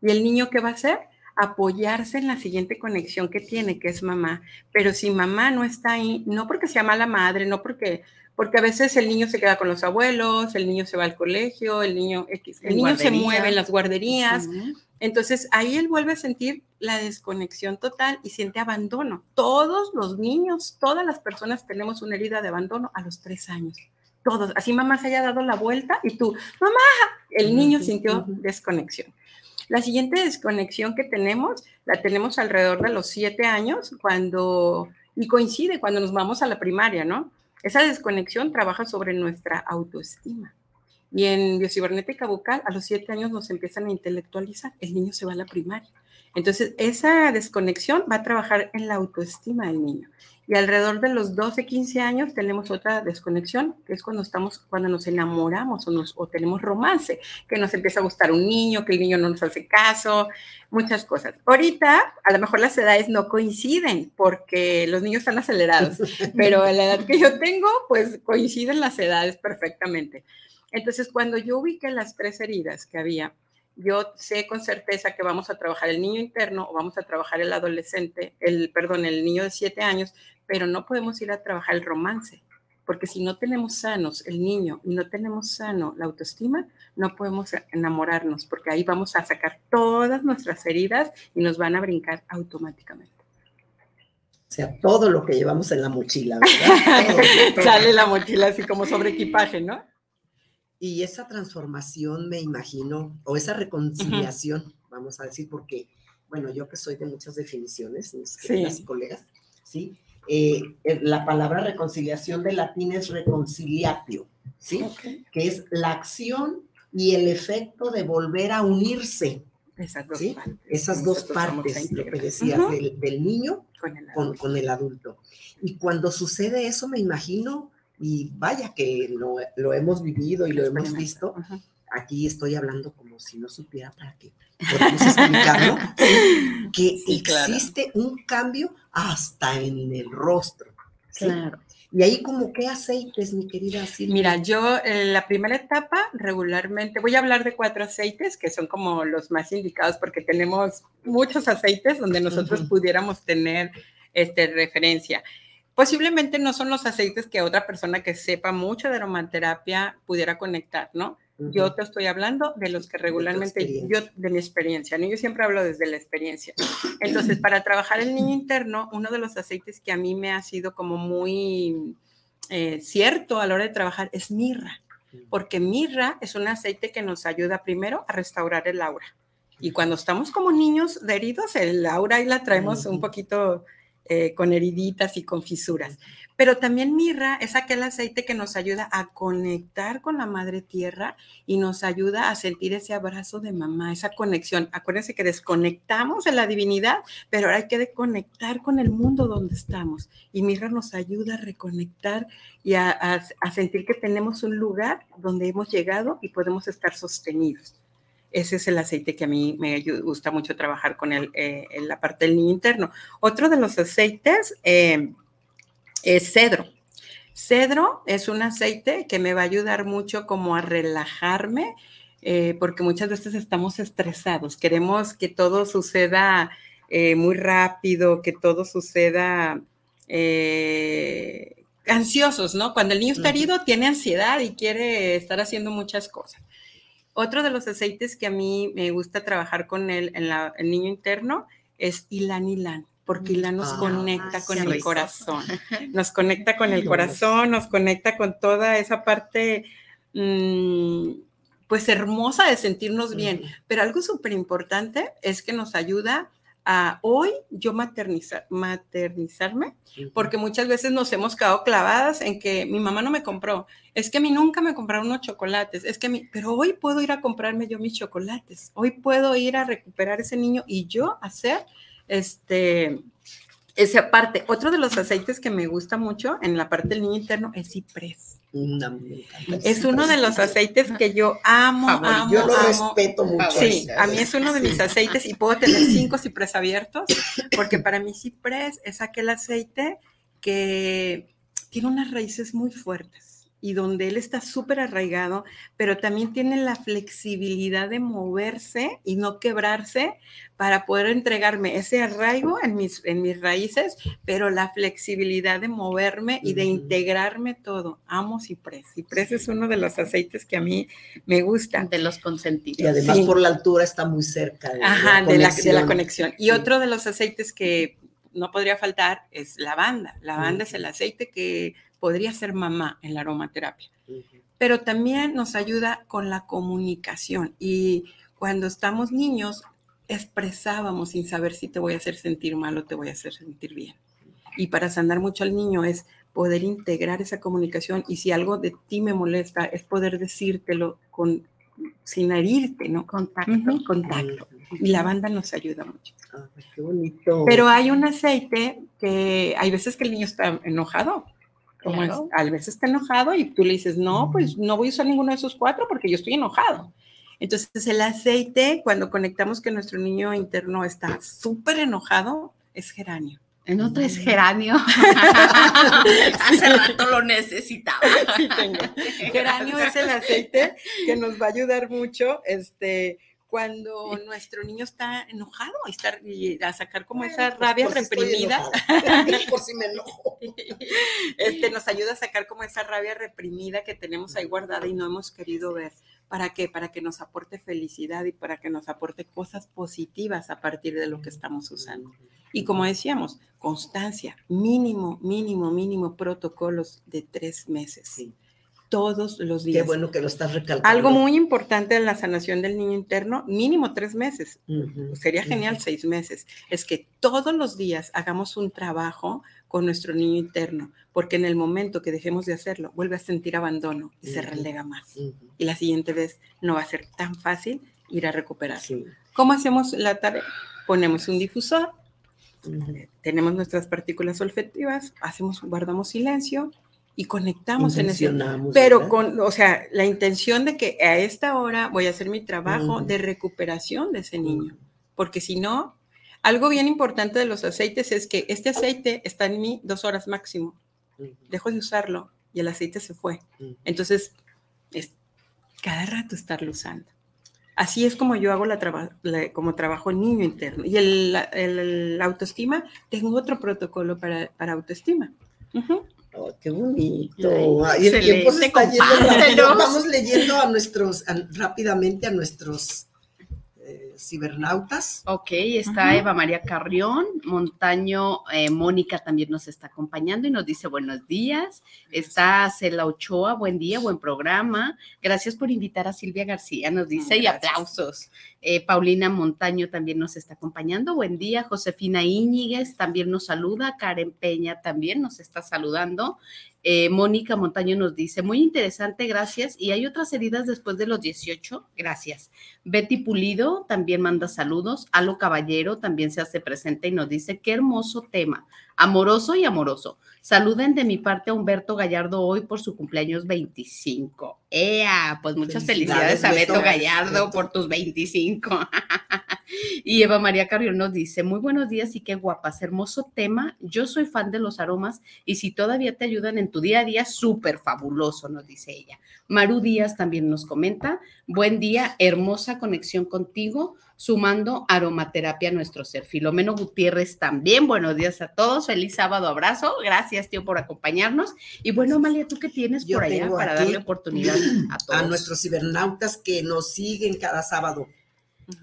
¿Y el niño qué va a hacer? Apoyarse en la siguiente conexión que tiene, que es mamá. Pero si mamá no está ahí, no porque sea mala madre, no porque, porque a veces el niño se queda con los abuelos, el niño se va al colegio, el niño, el niño se mueve en las guarderías. Entonces ahí él vuelve a sentir la desconexión total y siente abandono. Todos los niños, todas las personas tenemos una herida de abandono a los tres años. Todos. Así mamá se haya dado la vuelta y tú, mamá, el niño sintió desconexión. La siguiente desconexión que tenemos, la tenemos alrededor de los siete años, cuando, y coincide cuando nos vamos a la primaria, ¿no? Esa desconexión trabaja sobre nuestra autoestima. Y en biocibernética bucal, a los siete años nos empiezan a intelectualizar, el niño se va a la primaria. Entonces, esa desconexión va a trabajar en la autoestima del niño y alrededor de los 12, 15 años tenemos otra desconexión, que es cuando estamos, cuando nos enamoramos o, nos, o tenemos romance, que nos empieza a gustar un niño, que el niño no nos hace caso, muchas cosas. Ahorita, a lo mejor las edades no coinciden porque los niños están acelerados, pero a la edad que yo tengo, pues coinciden las edades perfectamente. Entonces, cuando yo ubiqué las tres heridas que había, yo sé con certeza que vamos a trabajar el niño interno o vamos a trabajar el adolescente, el, perdón, el niño de siete años, pero no podemos ir a trabajar el romance, porque si no tenemos sanos el niño y no tenemos sano la autoestima, no podemos enamorarnos, porque ahí vamos a sacar todas nuestras heridas y nos van a brincar automáticamente. O sea, todo lo que llevamos en la mochila, ¿verdad? Sale la mochila así como sobre equipaje, ¿no? Y esa transformación, me imagino, o esa reconciliación, vamos a decir, porque, bueno, yo que soy de muchas definiciones, mis colegas, ¿sí? Eh, eh, la palabra reconciliación de latín es reconciliatio, ¿sí? Que es la acción y el efecto de volver a unirse. Esas dos partes. Esas dos partes, lo que decías, del, niño con el, adulto. Y cuando sucede eso, me imagino, y vaya que lo, hemos vivido y lo hemos visto, aquí estoy hablando como si no supiera para qué podemos explicarlo, que existe un cambio hasta en el rostro. Claro. Y ahí como qué aceites, mi querida Silvia. Mira, yo en la primera etapa regularmente voy a hablar de cuatro aceites que son como los más indicados porque tenemos muchos aceites donde nosotros pudiéramos tener este, referencia. Posiblemente no son los aceites que otra persona que sepa mucho de aromaterapia pudiera conectar, ¿no? Yo te estoy hablando de los que regularmente, yo de mi experiencia, ¿no? Yo siempre hablo desde la experiencia. Entonces, para trabajar el niño interno, uno de los aceites que a mí me ha sido como muy eh, cierto a la hora de trabajar es mirra, porque mirra es un aceite que nos ayuda primero a restaurar el aura. Y cuando estamos como niños de heridos, el aura ahí la traemos un poquito eh, con heriditas y con fisuras. Pero también mirra es aquel aceite que nos ayuda a conectar con la madre tierra y nos ayuda a sentir ese abrazo de mamá, esa conexión. Acuérdense que desconectamos de la divinidad, pero ahora hay que conectar con el mundo donde estamos. Y mirra nos ayuda a reconectar y a, sentir que tenemos un lugar donde hemos llegado y podemos estar sostenidos. Ese es el aceite que a mí me gusta mucho trabajar con él eh, en la parte del niño interno. Otro de los aceites eh, es cedro. Cedro es un aceite que me va a ayudar mucho como a relajarme, eh, porque muchas veces estamos estresados, queremos que todo suceda muy rápido, que todo suceda ansiosos, ¿no? Cuando el niño está herido tiene ansiedad y quiere estar haciendo muchas cosas. Otro de los aceites que a mí me gusta trabajar con él en el niño interno es ilan ilan porque la nos ah, conecta con el corazón, nos conecta con el corazón, nos conecta con toda esa parte, mm, pues hermosa de sentirnos bien. Pero algo súper importante es que nos ayuda a hoy yo maternizar, maternizarme, porque muchas veces nos hemos quedado clavadas en que mi mamá no me compró, es que a mí nunca me compraron unos chocolates, es que a mí, pero hoy puedo ir a comprarme yo mis chocolates, hoy puedo ir a recuperar ese niño y yo hacer este, esa parte. Otro de los aceites que me gusta mucho en la parte del niño interno es ciprés. es uno de los aceites que yo amo, amo, Yo lo respeto mucho. Sí, a mí es uno de mis aceites y puedo tener cinco ciprés abiertos, porque para mí ciprés es aquel aceite que tiene unas raíces muy fuertes y donde él está súper arraigado, pero también tiene la flexibilidad de moverse y no quebrarse para poder entregarme ese arraigo en mis, en mis raíces, pero la flexibilidad de moverme y de integrarme todo. Amo ciprés. Ciprés es uno de los aceites que a mí me gustan. De los consentidos. Y además por la altura está muy cerca de, Ajá, la, de, la, de la conexión. Y otro de los aceites que no podría faltar es lavanda. Lavanda es el aceite que podría ser mamá en la aromaterapia. Pero también nos ayuda con la comunicación y cuando estamos niños expresábamos sin saber si te voy a hacer sentir mal o te voy a hacer sentir bien. Y para sanar mucho al niño es poder integrar esa comunicación y si algo de ti me molesta es poder decírtelo con sin herirte, ¿no? Contacto. contacto. Y la banda nos ayuda mucho. qué bonito. Pero hay un aceite que hay veces que el niño está enojado como es, a veces está enojado y tú le dices, no, pues no voy a usar ninguno de esos cuatro porque yo estoy enojado. Entonces el aceite, cuando conectamos que nuestro niño interno está súper enojado, es geranio. En otro es geranio. Hace rato lo necesitaba. Geranio es el aceite que nos va a ayudar mucho, este, cuando nuestro niño está enojado y, estar, y a sacar como esa pues, rabia reprimida. por si me enojo. Este, nos ayuda a sacar como esa rabia reprimida que tenemos ahí guardada y no hemos querido ver. ¿Para qué? Para que nos aporte felicidad y para que nos aporte cosas positivas a partir de lo que estamos usando. Y como decíamos, constancia, mínimo, mínimo, mínimo protocolos de tres meses. Sí todos los días. Qué bueno que lo estás recalcando. Algo muy importante en la sanación del niño interno, mínimo tres meses, sería genial seis meses, es que todos los días hagamos un trabajo con nuestro niño interno, porque en el momento que dejemos de hacerlo, vuelve a sentir abandono y se relega más. Y la siguiente vez no va a ser tan fácil ir a recuperar. ¿Cómo hacemos la tarea? Ponemos un difusor, tenemos nuestras partículas olfativas, hacemos, guardamos silencio, y conectamos en ese. Pero con, o sea, la intención de que a esta hora voy a hacer mi trabajo de recuperación de ese niño. Porque si no, algo bien importante de los aceites es que este aceite está en mí dos horas máximo. Dejo de usarlo y el aceite se fue. Entonces, es cada rato estarlo usando. Así es como yo hago la, como trabajo en niño interno. Y el, autoestima, tengo otro protocolo para, para autoestima. Oh, qué bonito. y el tiempo se está yendo. Vamos leyendo a nuestros, rápidamente a nuestros cibernautas. Ok, está Eva María Carrión, Montaño, eh, Mónica también nos está acompañando y nos dice buenos días. Está Cela Ochoa, buen día, buen programa. Gracias por invitar a Silvia García, nos dice, y aplausos. Eh, Paulina Montaño también nos está acompañando, buen día. Josefina Íñiguez también nos saluda, Karen Peña también nos está saludando. Eh, Mónica Montaño nos dice, muy interesante, gracias. Y hay otras heridas después de los 18, gracias. Betty Pulido también manda saludos. Alo Caballero también se hace presente y nos dice, qué hermoso tema, amoroso y amoroso. Saluden de mi parte a Humberto Gallardo hoy por su cumpleaños 25. ¡Ea! Pues muchas felicidades, a Beto, Gallardo por tus 25. y Eva María Carrión nos dice, muy buenos días y qué guapas, hermoso tema. Yo soy fan de los aromas y si todavía te ayudan en tu día a día, súper fabuloso, nos dice ella. Maru Díaz también nos comenta, buen día, hermosa conexión contigo sumando aromaterapia a nuestro ser. Filomeno Gutiérrez también, buenos días a todos, feliz sábado, abrazo, gracias tío por acompañarnos. Y bueno, Amalia, ¿tú qué tienes por allá para darle oportunidad a todos? A nuestros cibernautas que nos siguen cada sábado.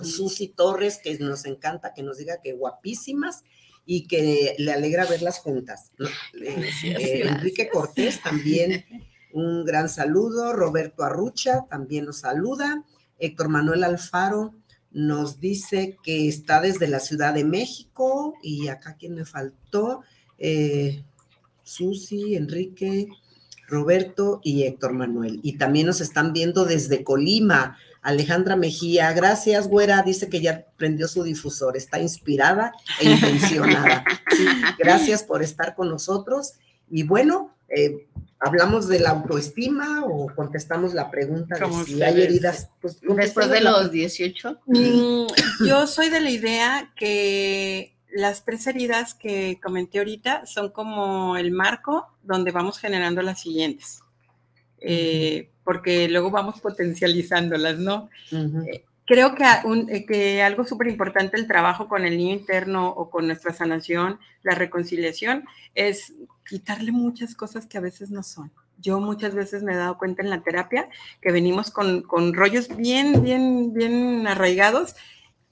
Susi Torres, que nos encanta que nos diga que guapísimas y que le alegra verlas juntas. Eh, Enrique Cortés también, un gran saludo. Roberto Arrucha también nos saluda. Héctor Manuel Alfaro, nos dice que está desde la Ciudad de México y acá quien me faltó, eh, Susi, Enrique, Roberto y Héctor Manuel. Y también nos están viendo desde Colima. Alejandra Mejía, gracias, güera, dice que ya prendió su difusor, está inspirada e intencionada. gracias por estar con nosotros. Y bueno, eh, ¿Hablamos de la autoestima o contestamos la pregunta de si hay heridas? Pues, Después de los 18. Mm, yo soy de la idea que las tres heridas que comenté ahorita son como el marco donde vamos generando las siguientes. Eh, porque luego vamos potencializándolas, ¿no? Eh, creo que, eh, que algo súper importante el trabajo con el niño interno o con nuestra sanación, la reconciliación, es quitarle muchas cosas que a veces no son. Yo muchas veces me he dado cuenta en la terapia que venimos con, con rollos bien, bien, bien arraigados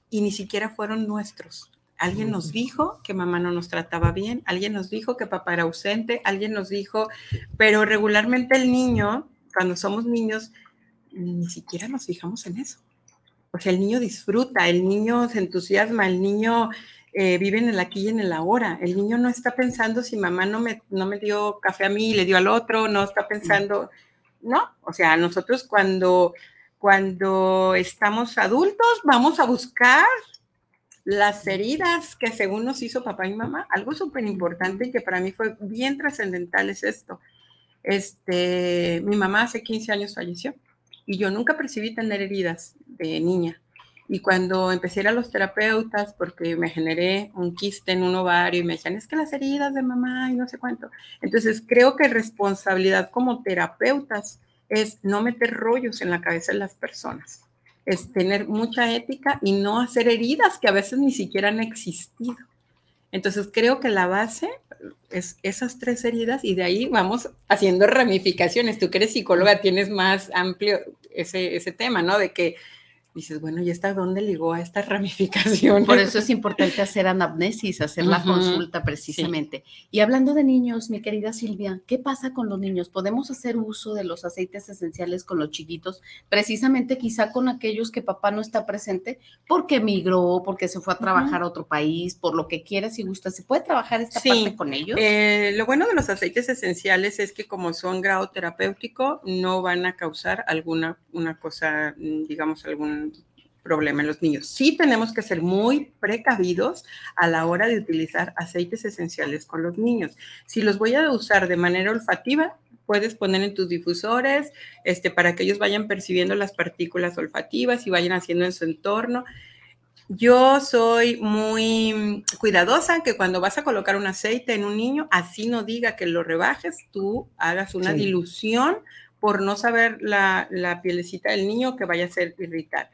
y ni siquiera fueron nuestros. Alguien nos dijo que mamá no nos trataba bien, alguien nos dijo que papá era ausente, alguien nos dijo, pero regularmente el niño, cuando somos niños, ni siquiera nos fijamos en eso. O sea, el niño disfruta, el niño se entusiasma, el niño eh, viven en el aquí y en el ahora. El niño no está pensando si mamá no me, no me dio café a mí y le dio al otro, no está pensando, no, o sea, nosotros cuando, cuando estamos adultos vamos a buscar las heridas que según nos hizo papá y mamá. Algo súper importante y que para mí fue bien trascendental es esto. Este, mi mamá hace 15 años falleció y yo nunca percibí tener heridas de niña. Y cuando empecé a ir a los terapeutas, porque me generé un quiste en un ovario y me decían, es que las heridas de mamá y no sé cuánto. Entonces, creo que responsabilidad como terapeutas es no meter rollos en la cabeza de las personas, es tener mucha ética y no hacer heridas que a veces ni siquiera han existido. Entonces, creo que la base es esas tres heridas y de ahí vamos haciendo ramificaciones. Tú que eres psicóloga tienes más amplio ese, ese tema, ¿no? De que dices, bueno, ¿y esta dónde ligó a esta ramificación? Por eso es importante hacer anamnesis, hacer la consulta precisamente. Y hablando de niños, mi querida Silvia, ¿qué pasa con los niños? ¿Podemos hacer uso de los aceites esenciales con los chiquitos? Precisamente quizá con aquellos que papá no está presente porque migró, porque se fue a trabajar a otro país, por lo que quieras y gusta. ¿Se puede trabajar esta parte con ellos? Eh, lo bueno de los aceites esenciales es que como son grado terapéutico, no van a causar alguna una cosa, digamos, algún problema en los niños. Sí tenemos que ser muy precavidos a la hora de utilizar aceites esenciales con los niños. Si los voy a usar de manera olfativa, puedes poner en tus difusores este, para que ellos vayan percibiendo las partículas olfativas y vayan haciendo en su entorno. Yo soy muy cuidadosa que cuando vas a colocar un aceite en un niño, así no diga que lo rebajes, tú hagas una dilución por no saber la, la pielecita del niño que vaya a ser irritar.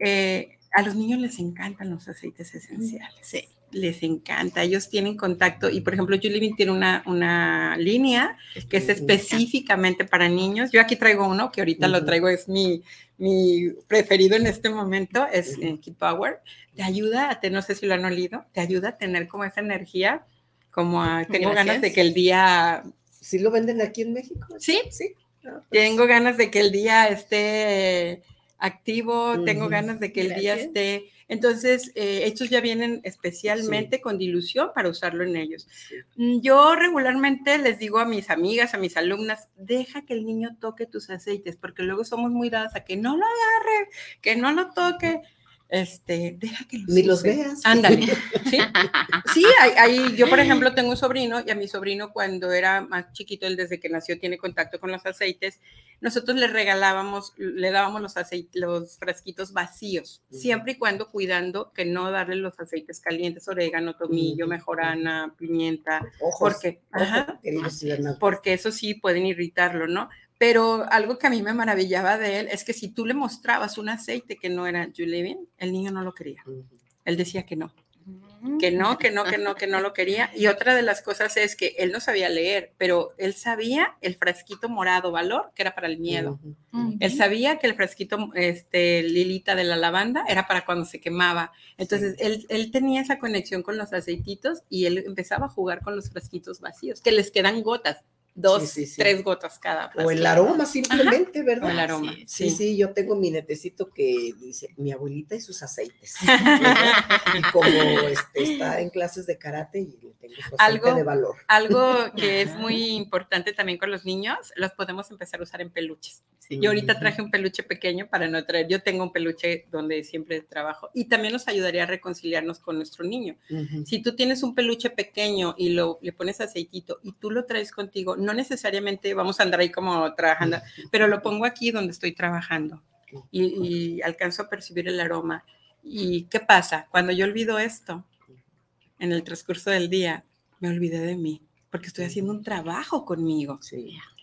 Eh, a los niños les encantan los aceites esenciales. Sí. Les encanta, ellos tienen contacto y por ejemplo Julie tiene una, una línea que es específicamente para niños. Yo aquí traigo uno que ahorita lo traigo, es mi, mi preferido en este momento es eh, Keep Power. Te ayuda a tener, no sé si lo han olido, te ayuda a tener como esa energía, como a, tengo ganas de que el día... ¿Sí lo venden aquí en México? Sí, sí. Tengo ganas de que el día esté activo, tengo ganas de que el día esté... Entonces, eh, estos ya vienen especialmente con dilución para usarlo en ellos. Mm, Yo regularmente les digo a mis amigas, a mis alumnas, deja que el niño toque tus aceites, porque luego somos muy dadas a que no lo agarre, que no lo toque. Este, deja que los Ni los veas. Ándale. Sí, sí ahí, ahí- yo por ejemplo tengo un sobrino y a mi sobrino cuando era más chiquito, él desde que nació tiene contacto con los aceites, nosotros le regalábamos, le dábamos los aceites, los frasquitos vacíos, siempre y cuando cuidando que no darle los aceites calientes, orégano, tomillo, mejorana, pimienta, Ojos, porque, ojo, ajá, porque eso sí pueden irritarlo, ¿no? Pero algo que a mí me maravillaba de él es que si tú le mostrabas un aceite que no era Julevin, el niño no lo quería. Él decía que no. Que no, que no, que no, que no lo quería. Y otra de las cosas es que él no sabía leer, pero él sabía el frasquito morado valor, que era para el miedo. Él sabía que el frasquito este, lilita de la lavanda era para cuando se quemaba. Entonces, él, él tenía esa conexión con los aceititos y él empezaba a jugar con los frasquitos vacíos, que les quedan gotas, dos, Sí, sí, sí. tres gotas cada O el aroma simplemente, ¿verdad? O el aroma, Sí, sí, sí. yo tengo mi netecito que dice mi abuelita y sus aceites. y como este, está en clases de karate y le tengo su algo, de valor. algo que es muy importante también con los niños, los podemos empezar a usar en peluches. Yo ahorita traje un peluche pequeño para no traer, yo tengo un peluche donde siempre trabajo y también nos ayudaría a reconciliarnos con nuestro niño. Si tú tienes un peluche pequeño y lo, le pones aceitito y tú lo traes contigo, no necesariamente vamos a andar ahí como trabajando, pero lo pongo aquí donde estoy trabajando y, y alcanzo a percibir el aroma. ¿Y qué pasa? Cuando yo olvido esto en el transcurso del día, me olvidé de mí porque estoy haciendo un trabajo conmigo.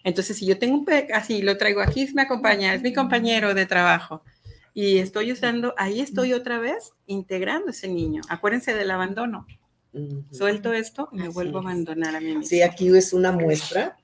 Entonces, si yo tengo un así, lo traigo aquí, me acompaña, es mi compañero de trabajo y estoy usando, ahí estoy otra vez integrando ese niño. Acuérdense del abandono. Suelto esto y me vuelvo a abandonar a mí misma. Sí, aquí es una muestra,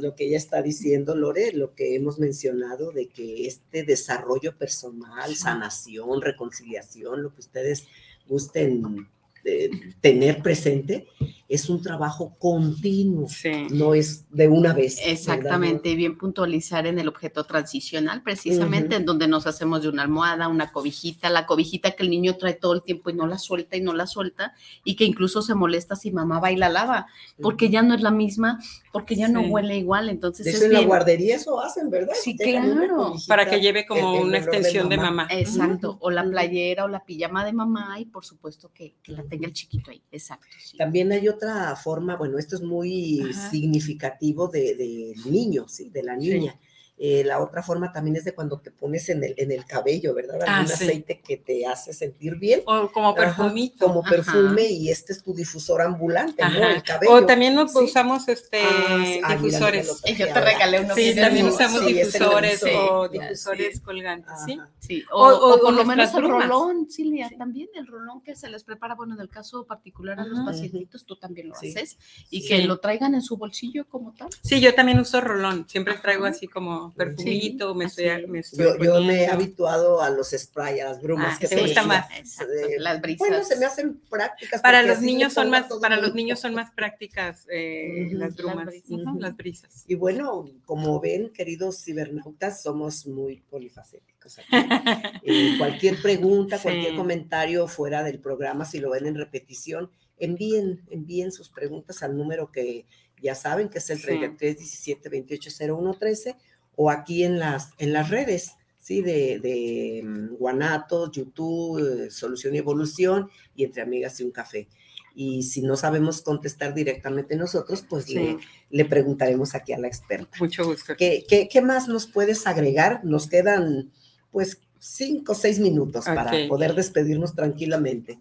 lo que ella está diciendo, Lore, lo que hemos mencionado de que este desarrollo personal, sanación, reconciliación, lo que ustedes gusten eh, tener presente, es un trabajo continuo, no es de una vez. ¿verdad? Exactamente, y bien puntualizar en el objeto transicional, precisamente en donde nos hacemos de una almohada, una cobijita, la cobijita que el niño trae todo el tiempo y no la suelta y no la suelta, y que incluso se molesta si mamá va y la lava, porque ya no es la misma, porque ya no huele igual, entonces De es en la guardería eso hacen, ¿verdad? Sí, claro. Para que lleve como una de extensión de mamá. Exacto, o la playera o la pijama de mamá y por supuesto que, que la tenga el chiquito ahí, exacto. sí. También hay otra forma, bueno, esto es muy Ajá. significativo de- del niño, ¿sí? De la niña. Eh, la otra forma también es de cuando te pones en el, en el cabello, ¿verdad? Ah, Algún sí. aceite que te hace sentir bien. O como Ajá, perfumito. como Ajá. perfume y este es tu difusor ambulante, ¿no? El cabello. O también nos ¿sí? usamos este Ah, sí. Ah, mira, difusores. traje Yo te regalé uno Sí, también usamos Sí, difusores uso. o Sí, difusores colgantes, ¿sí? Sí, O- o, o- o o por lo menos el rolón, Silvia, también el rolón que se les prepara, bueno, en el caso particular a los Ajá. pacientitos, tú también lo Sí. haces, y Sí. que lo traigan en su bolsillo como tal. Sí, yo también uso rolón. Siempre traigo así como perfumito, me estoy, me estoy Yo, yo me he habituado a los spray, a las brumas Ah, que ¿te te gusta más? Eh, las brisas. Bueno, se me hacen prácticas. Para los niños son más, para los niños son más prácticas eh, Ujú. las brumas, Las ujú, brisas. las brisas. Y bueno, como ven, queridos cibernautas, somos muy polifacéticos. aquí. Eh, cualquier pregunta, Sí. cualquier comentario fuera del programa, si lo ven en repetición, envíen, envíen sus preguntas al número que ya saben, que es el Sí. 33 17 28 01 13, o aquí en las, en las redes. Sí, de, de mm, Guanatos, YouTube, eh, Solución y Evolución y Entre Amigas y un Café. Y si no sabemos contestar directamente nosotros, pues Sí. le, le preguntaremos aquí a la experta. Mucho gusto. ¿Qué, qué, qué más nos puedes agregar? Nos quedan pues cinco o seis minutos para poder despedirnos tranquilamente.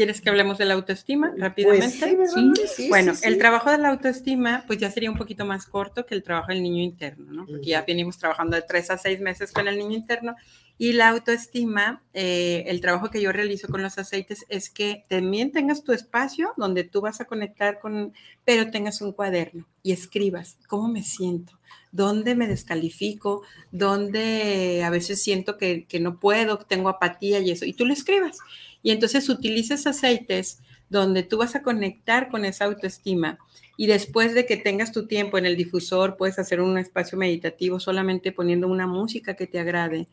¿Quieres que hablemos de la autoestima rápidamente? sí, ¿verdad? Sí, bueno, sí, el sí. trabajo de la autoestima, pues ya sería un poquito más corto que el trabajo del niño interno, ¿no? Porque ya venimos trabajando de tres a seis meses con el niño interno Y la autoestima, eh, el trabajo que yo realizo con los aceites es que también tengas tu espacio donde tú vas a conectar con, pero tengas un cuaderno y escribas cómo me siento, dónde me descalifico, dónde a veces siento que, que no puedo, tengo apatía y eso, y tú lo escribas. Y entonces utilizas aceites donde tú vas a conectar con esa autoestima y después de que tengas tu tiempo en el difusor, puedes hacer un espacio meditativo solamente poniendo una música que te agrade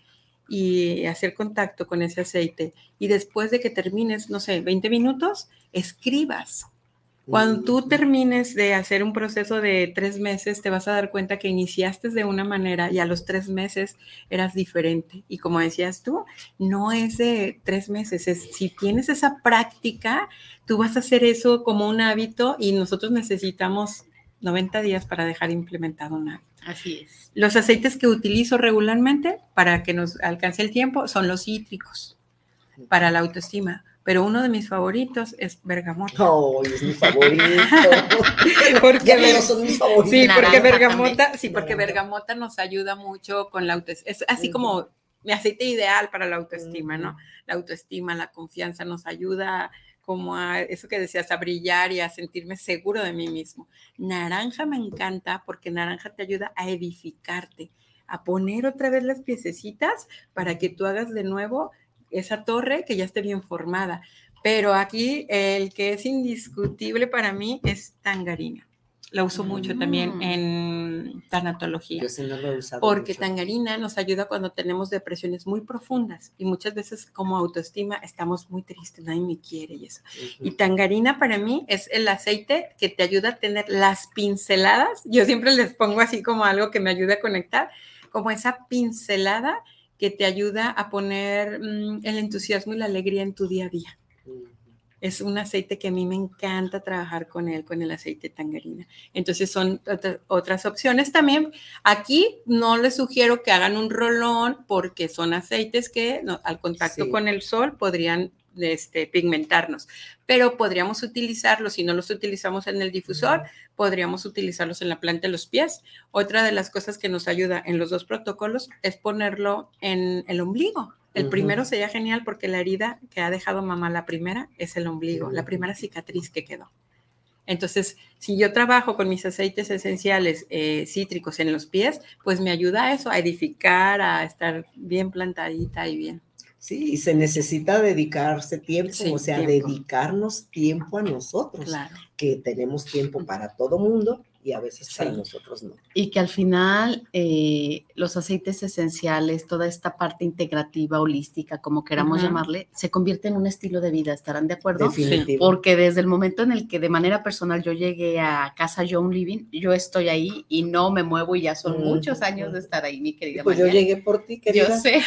y hacer contacto con ese aceite. Y después de que termines, no sé, 20 minutos, escribas. Cuando tú termines de hacer un proceso de tres meses, te vas a dar cuenta que iniciaste de una manera y a los tres meses eras diferente. Y como decías tú, no es de tres meses, es si tienes esa práctica, tú vas a hacer eso como un hábito y nosotros necesitamos 90 días para dejar implementado un hábito. Así es. Los aceites que utilizo regularmente para que nos alcance el tiempo son los cítricos para la autoestima. Pero uno de mis favoritos es bergamota. Oh, es mi favorito. porque son mis favoritos. Sí, porque bergamota, sí, porque bergamota nos ayuda mucho con la autoestima. Es así como mi aceite ideal para la autoestima, ¿no? La autoestima, la confianza nos ayuda como a eso que decías, a brillar y a sentirme seguro de mí mismo. Naranja me encanta porque naranja te ayuda a edificarte, a poner otra vez las piececitas para que tú hagas de nuevo esa torre que ya esté bien formada. Pero aquí el que es indiscutible para mí es tangarina. La uso mucho también mm. en tanatología. porque tangarina nos ayuda cuando tenemos depresiones muy profundas y muchas veces como autoestima estamos muy tristes, nadie me quiere y eso. Y tangarina para mí es el aceite que te ayuda a tener las pinceladas. Yo siempre les pongo así como algo que me ayuda a conectar, como esa pincelada que te ayuda a poner mm, el entusiasmo y la alegría en tu día a día. Es un aceite que a mí me encanta trabajar con él, con el aceite tangerina. Entonces son otras opciones también. Aquí no les sugiero que hagan un rolón porque son aceites que al contacto con el sol podrían este, pigmentarnos, pero podríamos utilizarlos, si no los utilizamos en el difusor, podríamos utilizarlos en la planta de los pies. Otra de las cosas que nos ayuda en los dos protocolos es ponerlo en el ombligo. El primero sería genial porque la herida que ha dejado mamá, la primera, es el ombligo, la primera cicatriz que quedó. Entonces, si yo trabajo con mis aceites esenciales eh, cítricos en los pies, pues me ayuda a eso, a edificar, a estar bien plantadita y bien. Sí, y se necesita dedicarse tiempo, o sea, dedicarnos tiempo a nosotros, que tenemos tiempo para todo mundo y a veces para nosotros no. Y que al final eh, los aceites esenciales, toda esta parte integrativa, holística, como queramos llamarle, se convierte en un estilo de vida, ¿estarán de acuerdo? Definitivo. Porque desde el momento en el que de manera personal yo llegué a casa John Living, yo estoy ahí y no me muevo y ya son muchos años de estar ahí, mi querida. Pues yo llegué por ti, querida. Yo sé.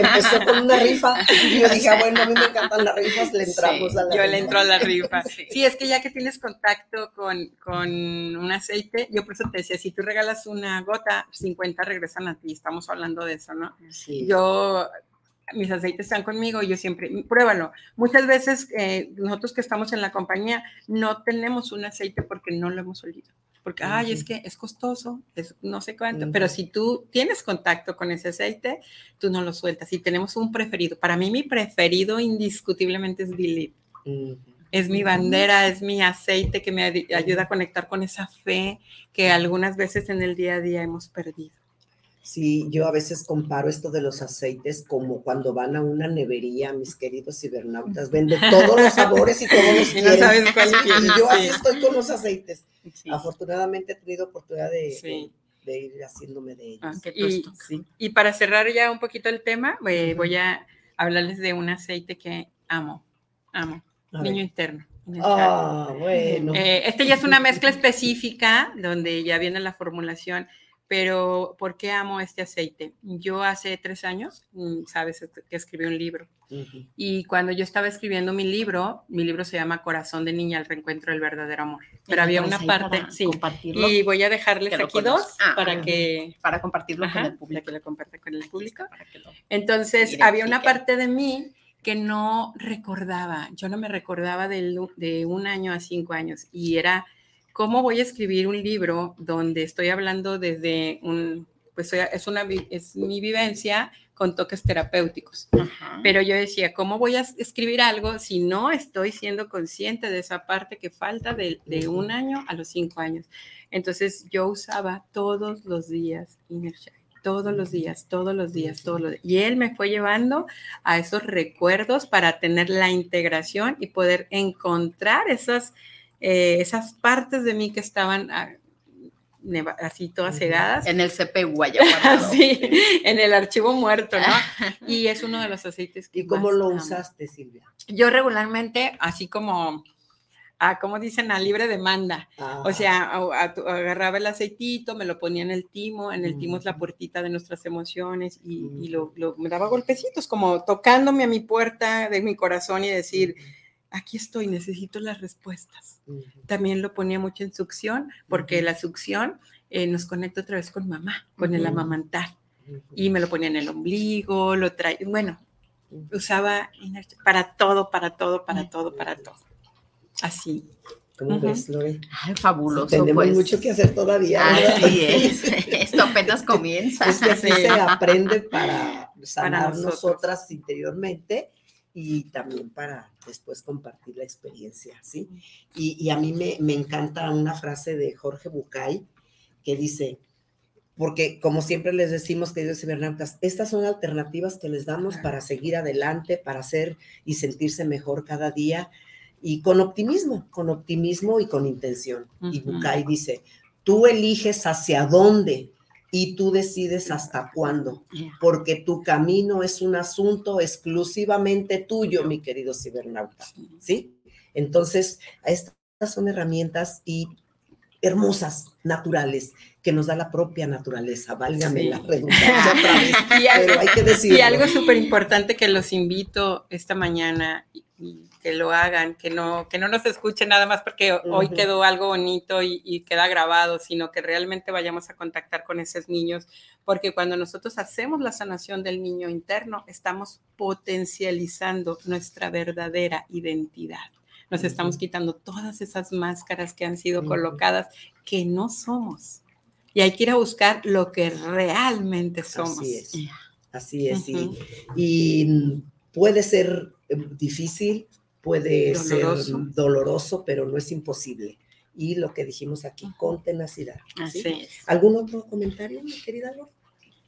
empezó con una rifa y yo dije, ah, bueno, a mí me encantan las rifas, le entramos a la Yo le entro a la rifa. Sí. es que ya que tienes contacto con, con aceite, yo por eso te decía, si tú regalas una gota, 50 regresan a ti, estamos hablando de eso, ¿no? Sí. Yo, mis aceites están conmigo, yo siempre, pruébalo. Muchas veces eh, nosotros que estamos en la compañía no tenemos un aceite porque no lo hemos olido. Porque, ay, es que es costoso, es no sé cuánto, pero si tú tienes contacto con ese aceite, tú no lo sueltas. Y tenemos un preferido. Para mí, mi preferido indiscutiblemente es Billy es mi bandera, es mi aceite que me ayuda a conectar con esa fe que algunas veces en el día a día hemos perdido. Sí, yo a veces comparo esto de los aceites como cuando van a una nevería, mis queridos cibernautas, venden todos los sabores y todos los quieren. sabes cuál y yo así estoy con los aceites. Afortunadamente he tenido oportunidad de, ir haciéndome de ellos. Ah, y, y, para cerrar ya un poquito el tema, eh, voy a hablarles de un aceite que amo, amo niño interno. Ah, bueno. Eh, este ya es una mezcla específica donde ya viene la formulación, pero ¿por qué amo este aceite? Yo hace tres años, mm, sabes, que escribí un libro. Y cuando yo estaba escribiendo mi libro, mi libro se llama Corazón de Niña, el reencuentro del verdadero amor. Pero había una parte, sí, y voy a dejarles aquí dos ah, para que... Para compartirlo con el público. que lo comparte con el público. Entonces, había una parte de mí que no recordaba, yo no me recordaba de, un año a cinco años y era cómo voy a escribir un libro donde estoy hablando desde un, pues es, una, es mi vivencia con toques terapéuticos. Pero yo decía, ¿cómo voy a escribir algo si no estoy siendo consciente de esa parte que falta de, de un año a los cinco años? Entonces yo usaba todos los días Inner Child todos los días, todos los días, todos los días. Y él me fue llevando a esos recuerdos para tener la integración y poder encontrar esas, eh, esas partes de mí que estaban ah, así todas cegadas. En el CP sí, en el archivo muerto, ¿no? Y es uno de los aceites que... ¿Y cómo lo usaste, Silvia? Yo regularmente, así como a, como dicen, a libre demanda. O sea, agarraba el aceitito, me lo ponía en el timo, en el timo es la puertita de nuestras emociones y, lo, me daba golpecitos, como tocándome a mi puerta de mi corazón y decir, aquí estoy, necesito las respuestas. También lo ponía mucho en succión, porque la succión eh, nos conecta otra vez con mamá, con el amamantar. Y me lo ponía en el ombligo, lo traía, bueno, usaba para todo, para todo, para todo, para todo. Así. ¿Cómo ves, Lore? fabuloso. Tenemos pues. mucho que hacer todavía. Así es. Esto apenas comienza. Es que así se aprende para sanar nosotras interiormente y también para después compartir la experiencia, ¿sí? Y, a mí me, me, encanta una frase de Jorge Bucay que dice, porque como siempre les decimos, queridos cibernautas, estas son alternativas que les damos para seguir adelante, para hacer y sentirse mejor cada día, y con optimismo, con optimismo y con intención. Y Bukai dice, tú eliges hacia dónde y tú decides hasta cuándo, porque tu camino es un asunto exclusivamente tuyo, mi querido cibernauta, ¿sí? Entonces, estas son herramientas y hermosas, naturales, que nos da la propia naturaleza, válgame la redundancia otra vez, y algo, hay que decirlo. Y algo súper importante que los invito esta mañana y que lo hagan, que no, que no nos escuchen nada más porque hoy quedó algo bonito y, queda grabado, sino que realmente vayamos a contactar con esos niños, porque cuando nosotros hacemos la sanación del niño interno, estamos potencializando nuestra verdadera identidad. Nos estamos quitando todas esas máscaras que han sido colocadas que no somos. Y hay que ir a buscar lo que realmente somos. Así es. Así es. y puede ser eh, difícil, puede ser doloroso, pero no es imposible. Y lo que dijimos aquí, con tenacidad. ¿Algún otro comentario, mi querida Lore?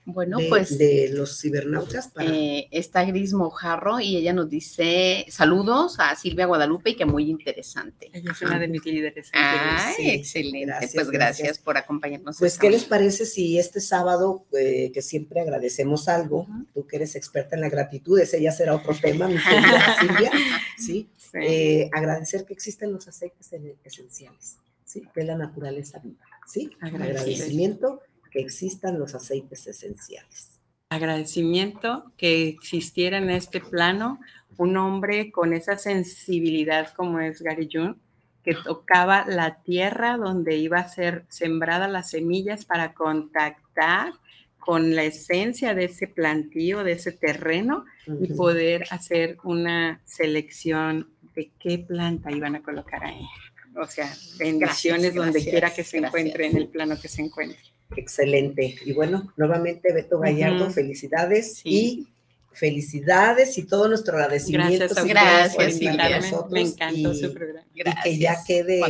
Bueno, de, pues. De los cibernautas. Para... Eh, está Gris Mojarro y ella nos dice saludos a Silvia Guadalupe y que muy interesante. Ella es una de mis líderes. Ay, excelente. pues gracias, por acompañarnos. Pues, ¿qué les parece si este sábado, eh, que siempre agradecemos algo, tú que eres experta en la gratitud, ese ya será otro tema, mi querida Silvia, ¿sí? Eh, agradecer que existen los aceites esenciales, ¿sí? De la naturaleza viva, ¿sí? Agradecimiento que existan los aceites esenciales. Agradecimiento que existiera en este plano un hombre con esa sensibilidad como es Gary Jung, que tocaba la tierra donde iba a ser sembrada las semillas para contactar con la esencia de ese plantío, de ese terreno y poder hacer una selección de qué planta iban a colocar ahí. O sea, bendiciones donde quiera que se encuentre, en el plano que se encuentre. Excelente. Y bueno, nuevamente Beto Gallardo, felicidades y felicidades y todo nuestro agradecimiento. Gracias, gracias Me encantó su programa. Gracias. Y que ya quede,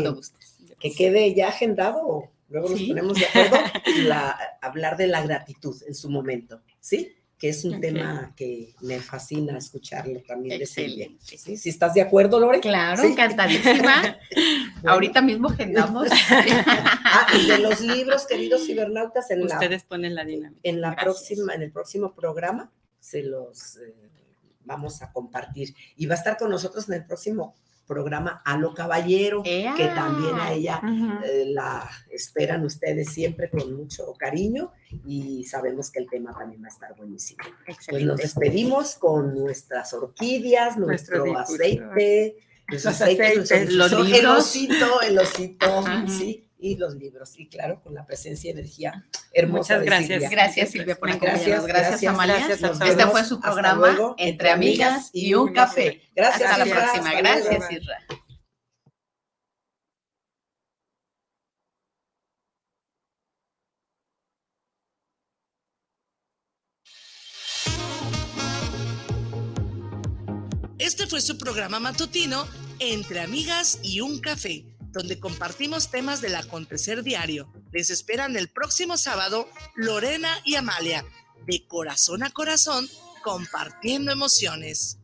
que quede ya agendado. Luego nos ponemos de acuerdo la, hablar de la gratitud en su momento, ¿sí? Que es un tema que me fascina escucharlo también de Silvia. ¿Sí? Si estás de acuerdo, Lore. Claro, encantadísima. Ahorita mismo agendamos. ah, y de los libros, queridos cibernautas, en Ustedes ponen la dinámica. En, la próxima, en el próximo programa se los eh, vamos a compartir. Y va a estar con nosotros en el próximo programa a lo caballero, que también a ella eh, la esperan ustedes siempre con mucho cariño y sabemos que el tema también va a estar buenísimo. Pues nos despedimos con nuestras orquídeas, nuestro, aceite, los aceites, los el osito, el osito, sí y los libros. Y claro, con la presencia y energía hermosa. Muchas gracias. Gracias, Silvia, por acompañarnos. Gracias, Amalia. Gracias este fue su programa Entre Amigas y un Café. Gracias. Hasta la próxima. Gracias, Isra. Este fue su programa matutino Entre Amigas y un Café, donde compartimos temas del acontecer diario. Les esperan el próximo sábado Lorena y Amalia, de corazón a corazón, compartiendo emociones.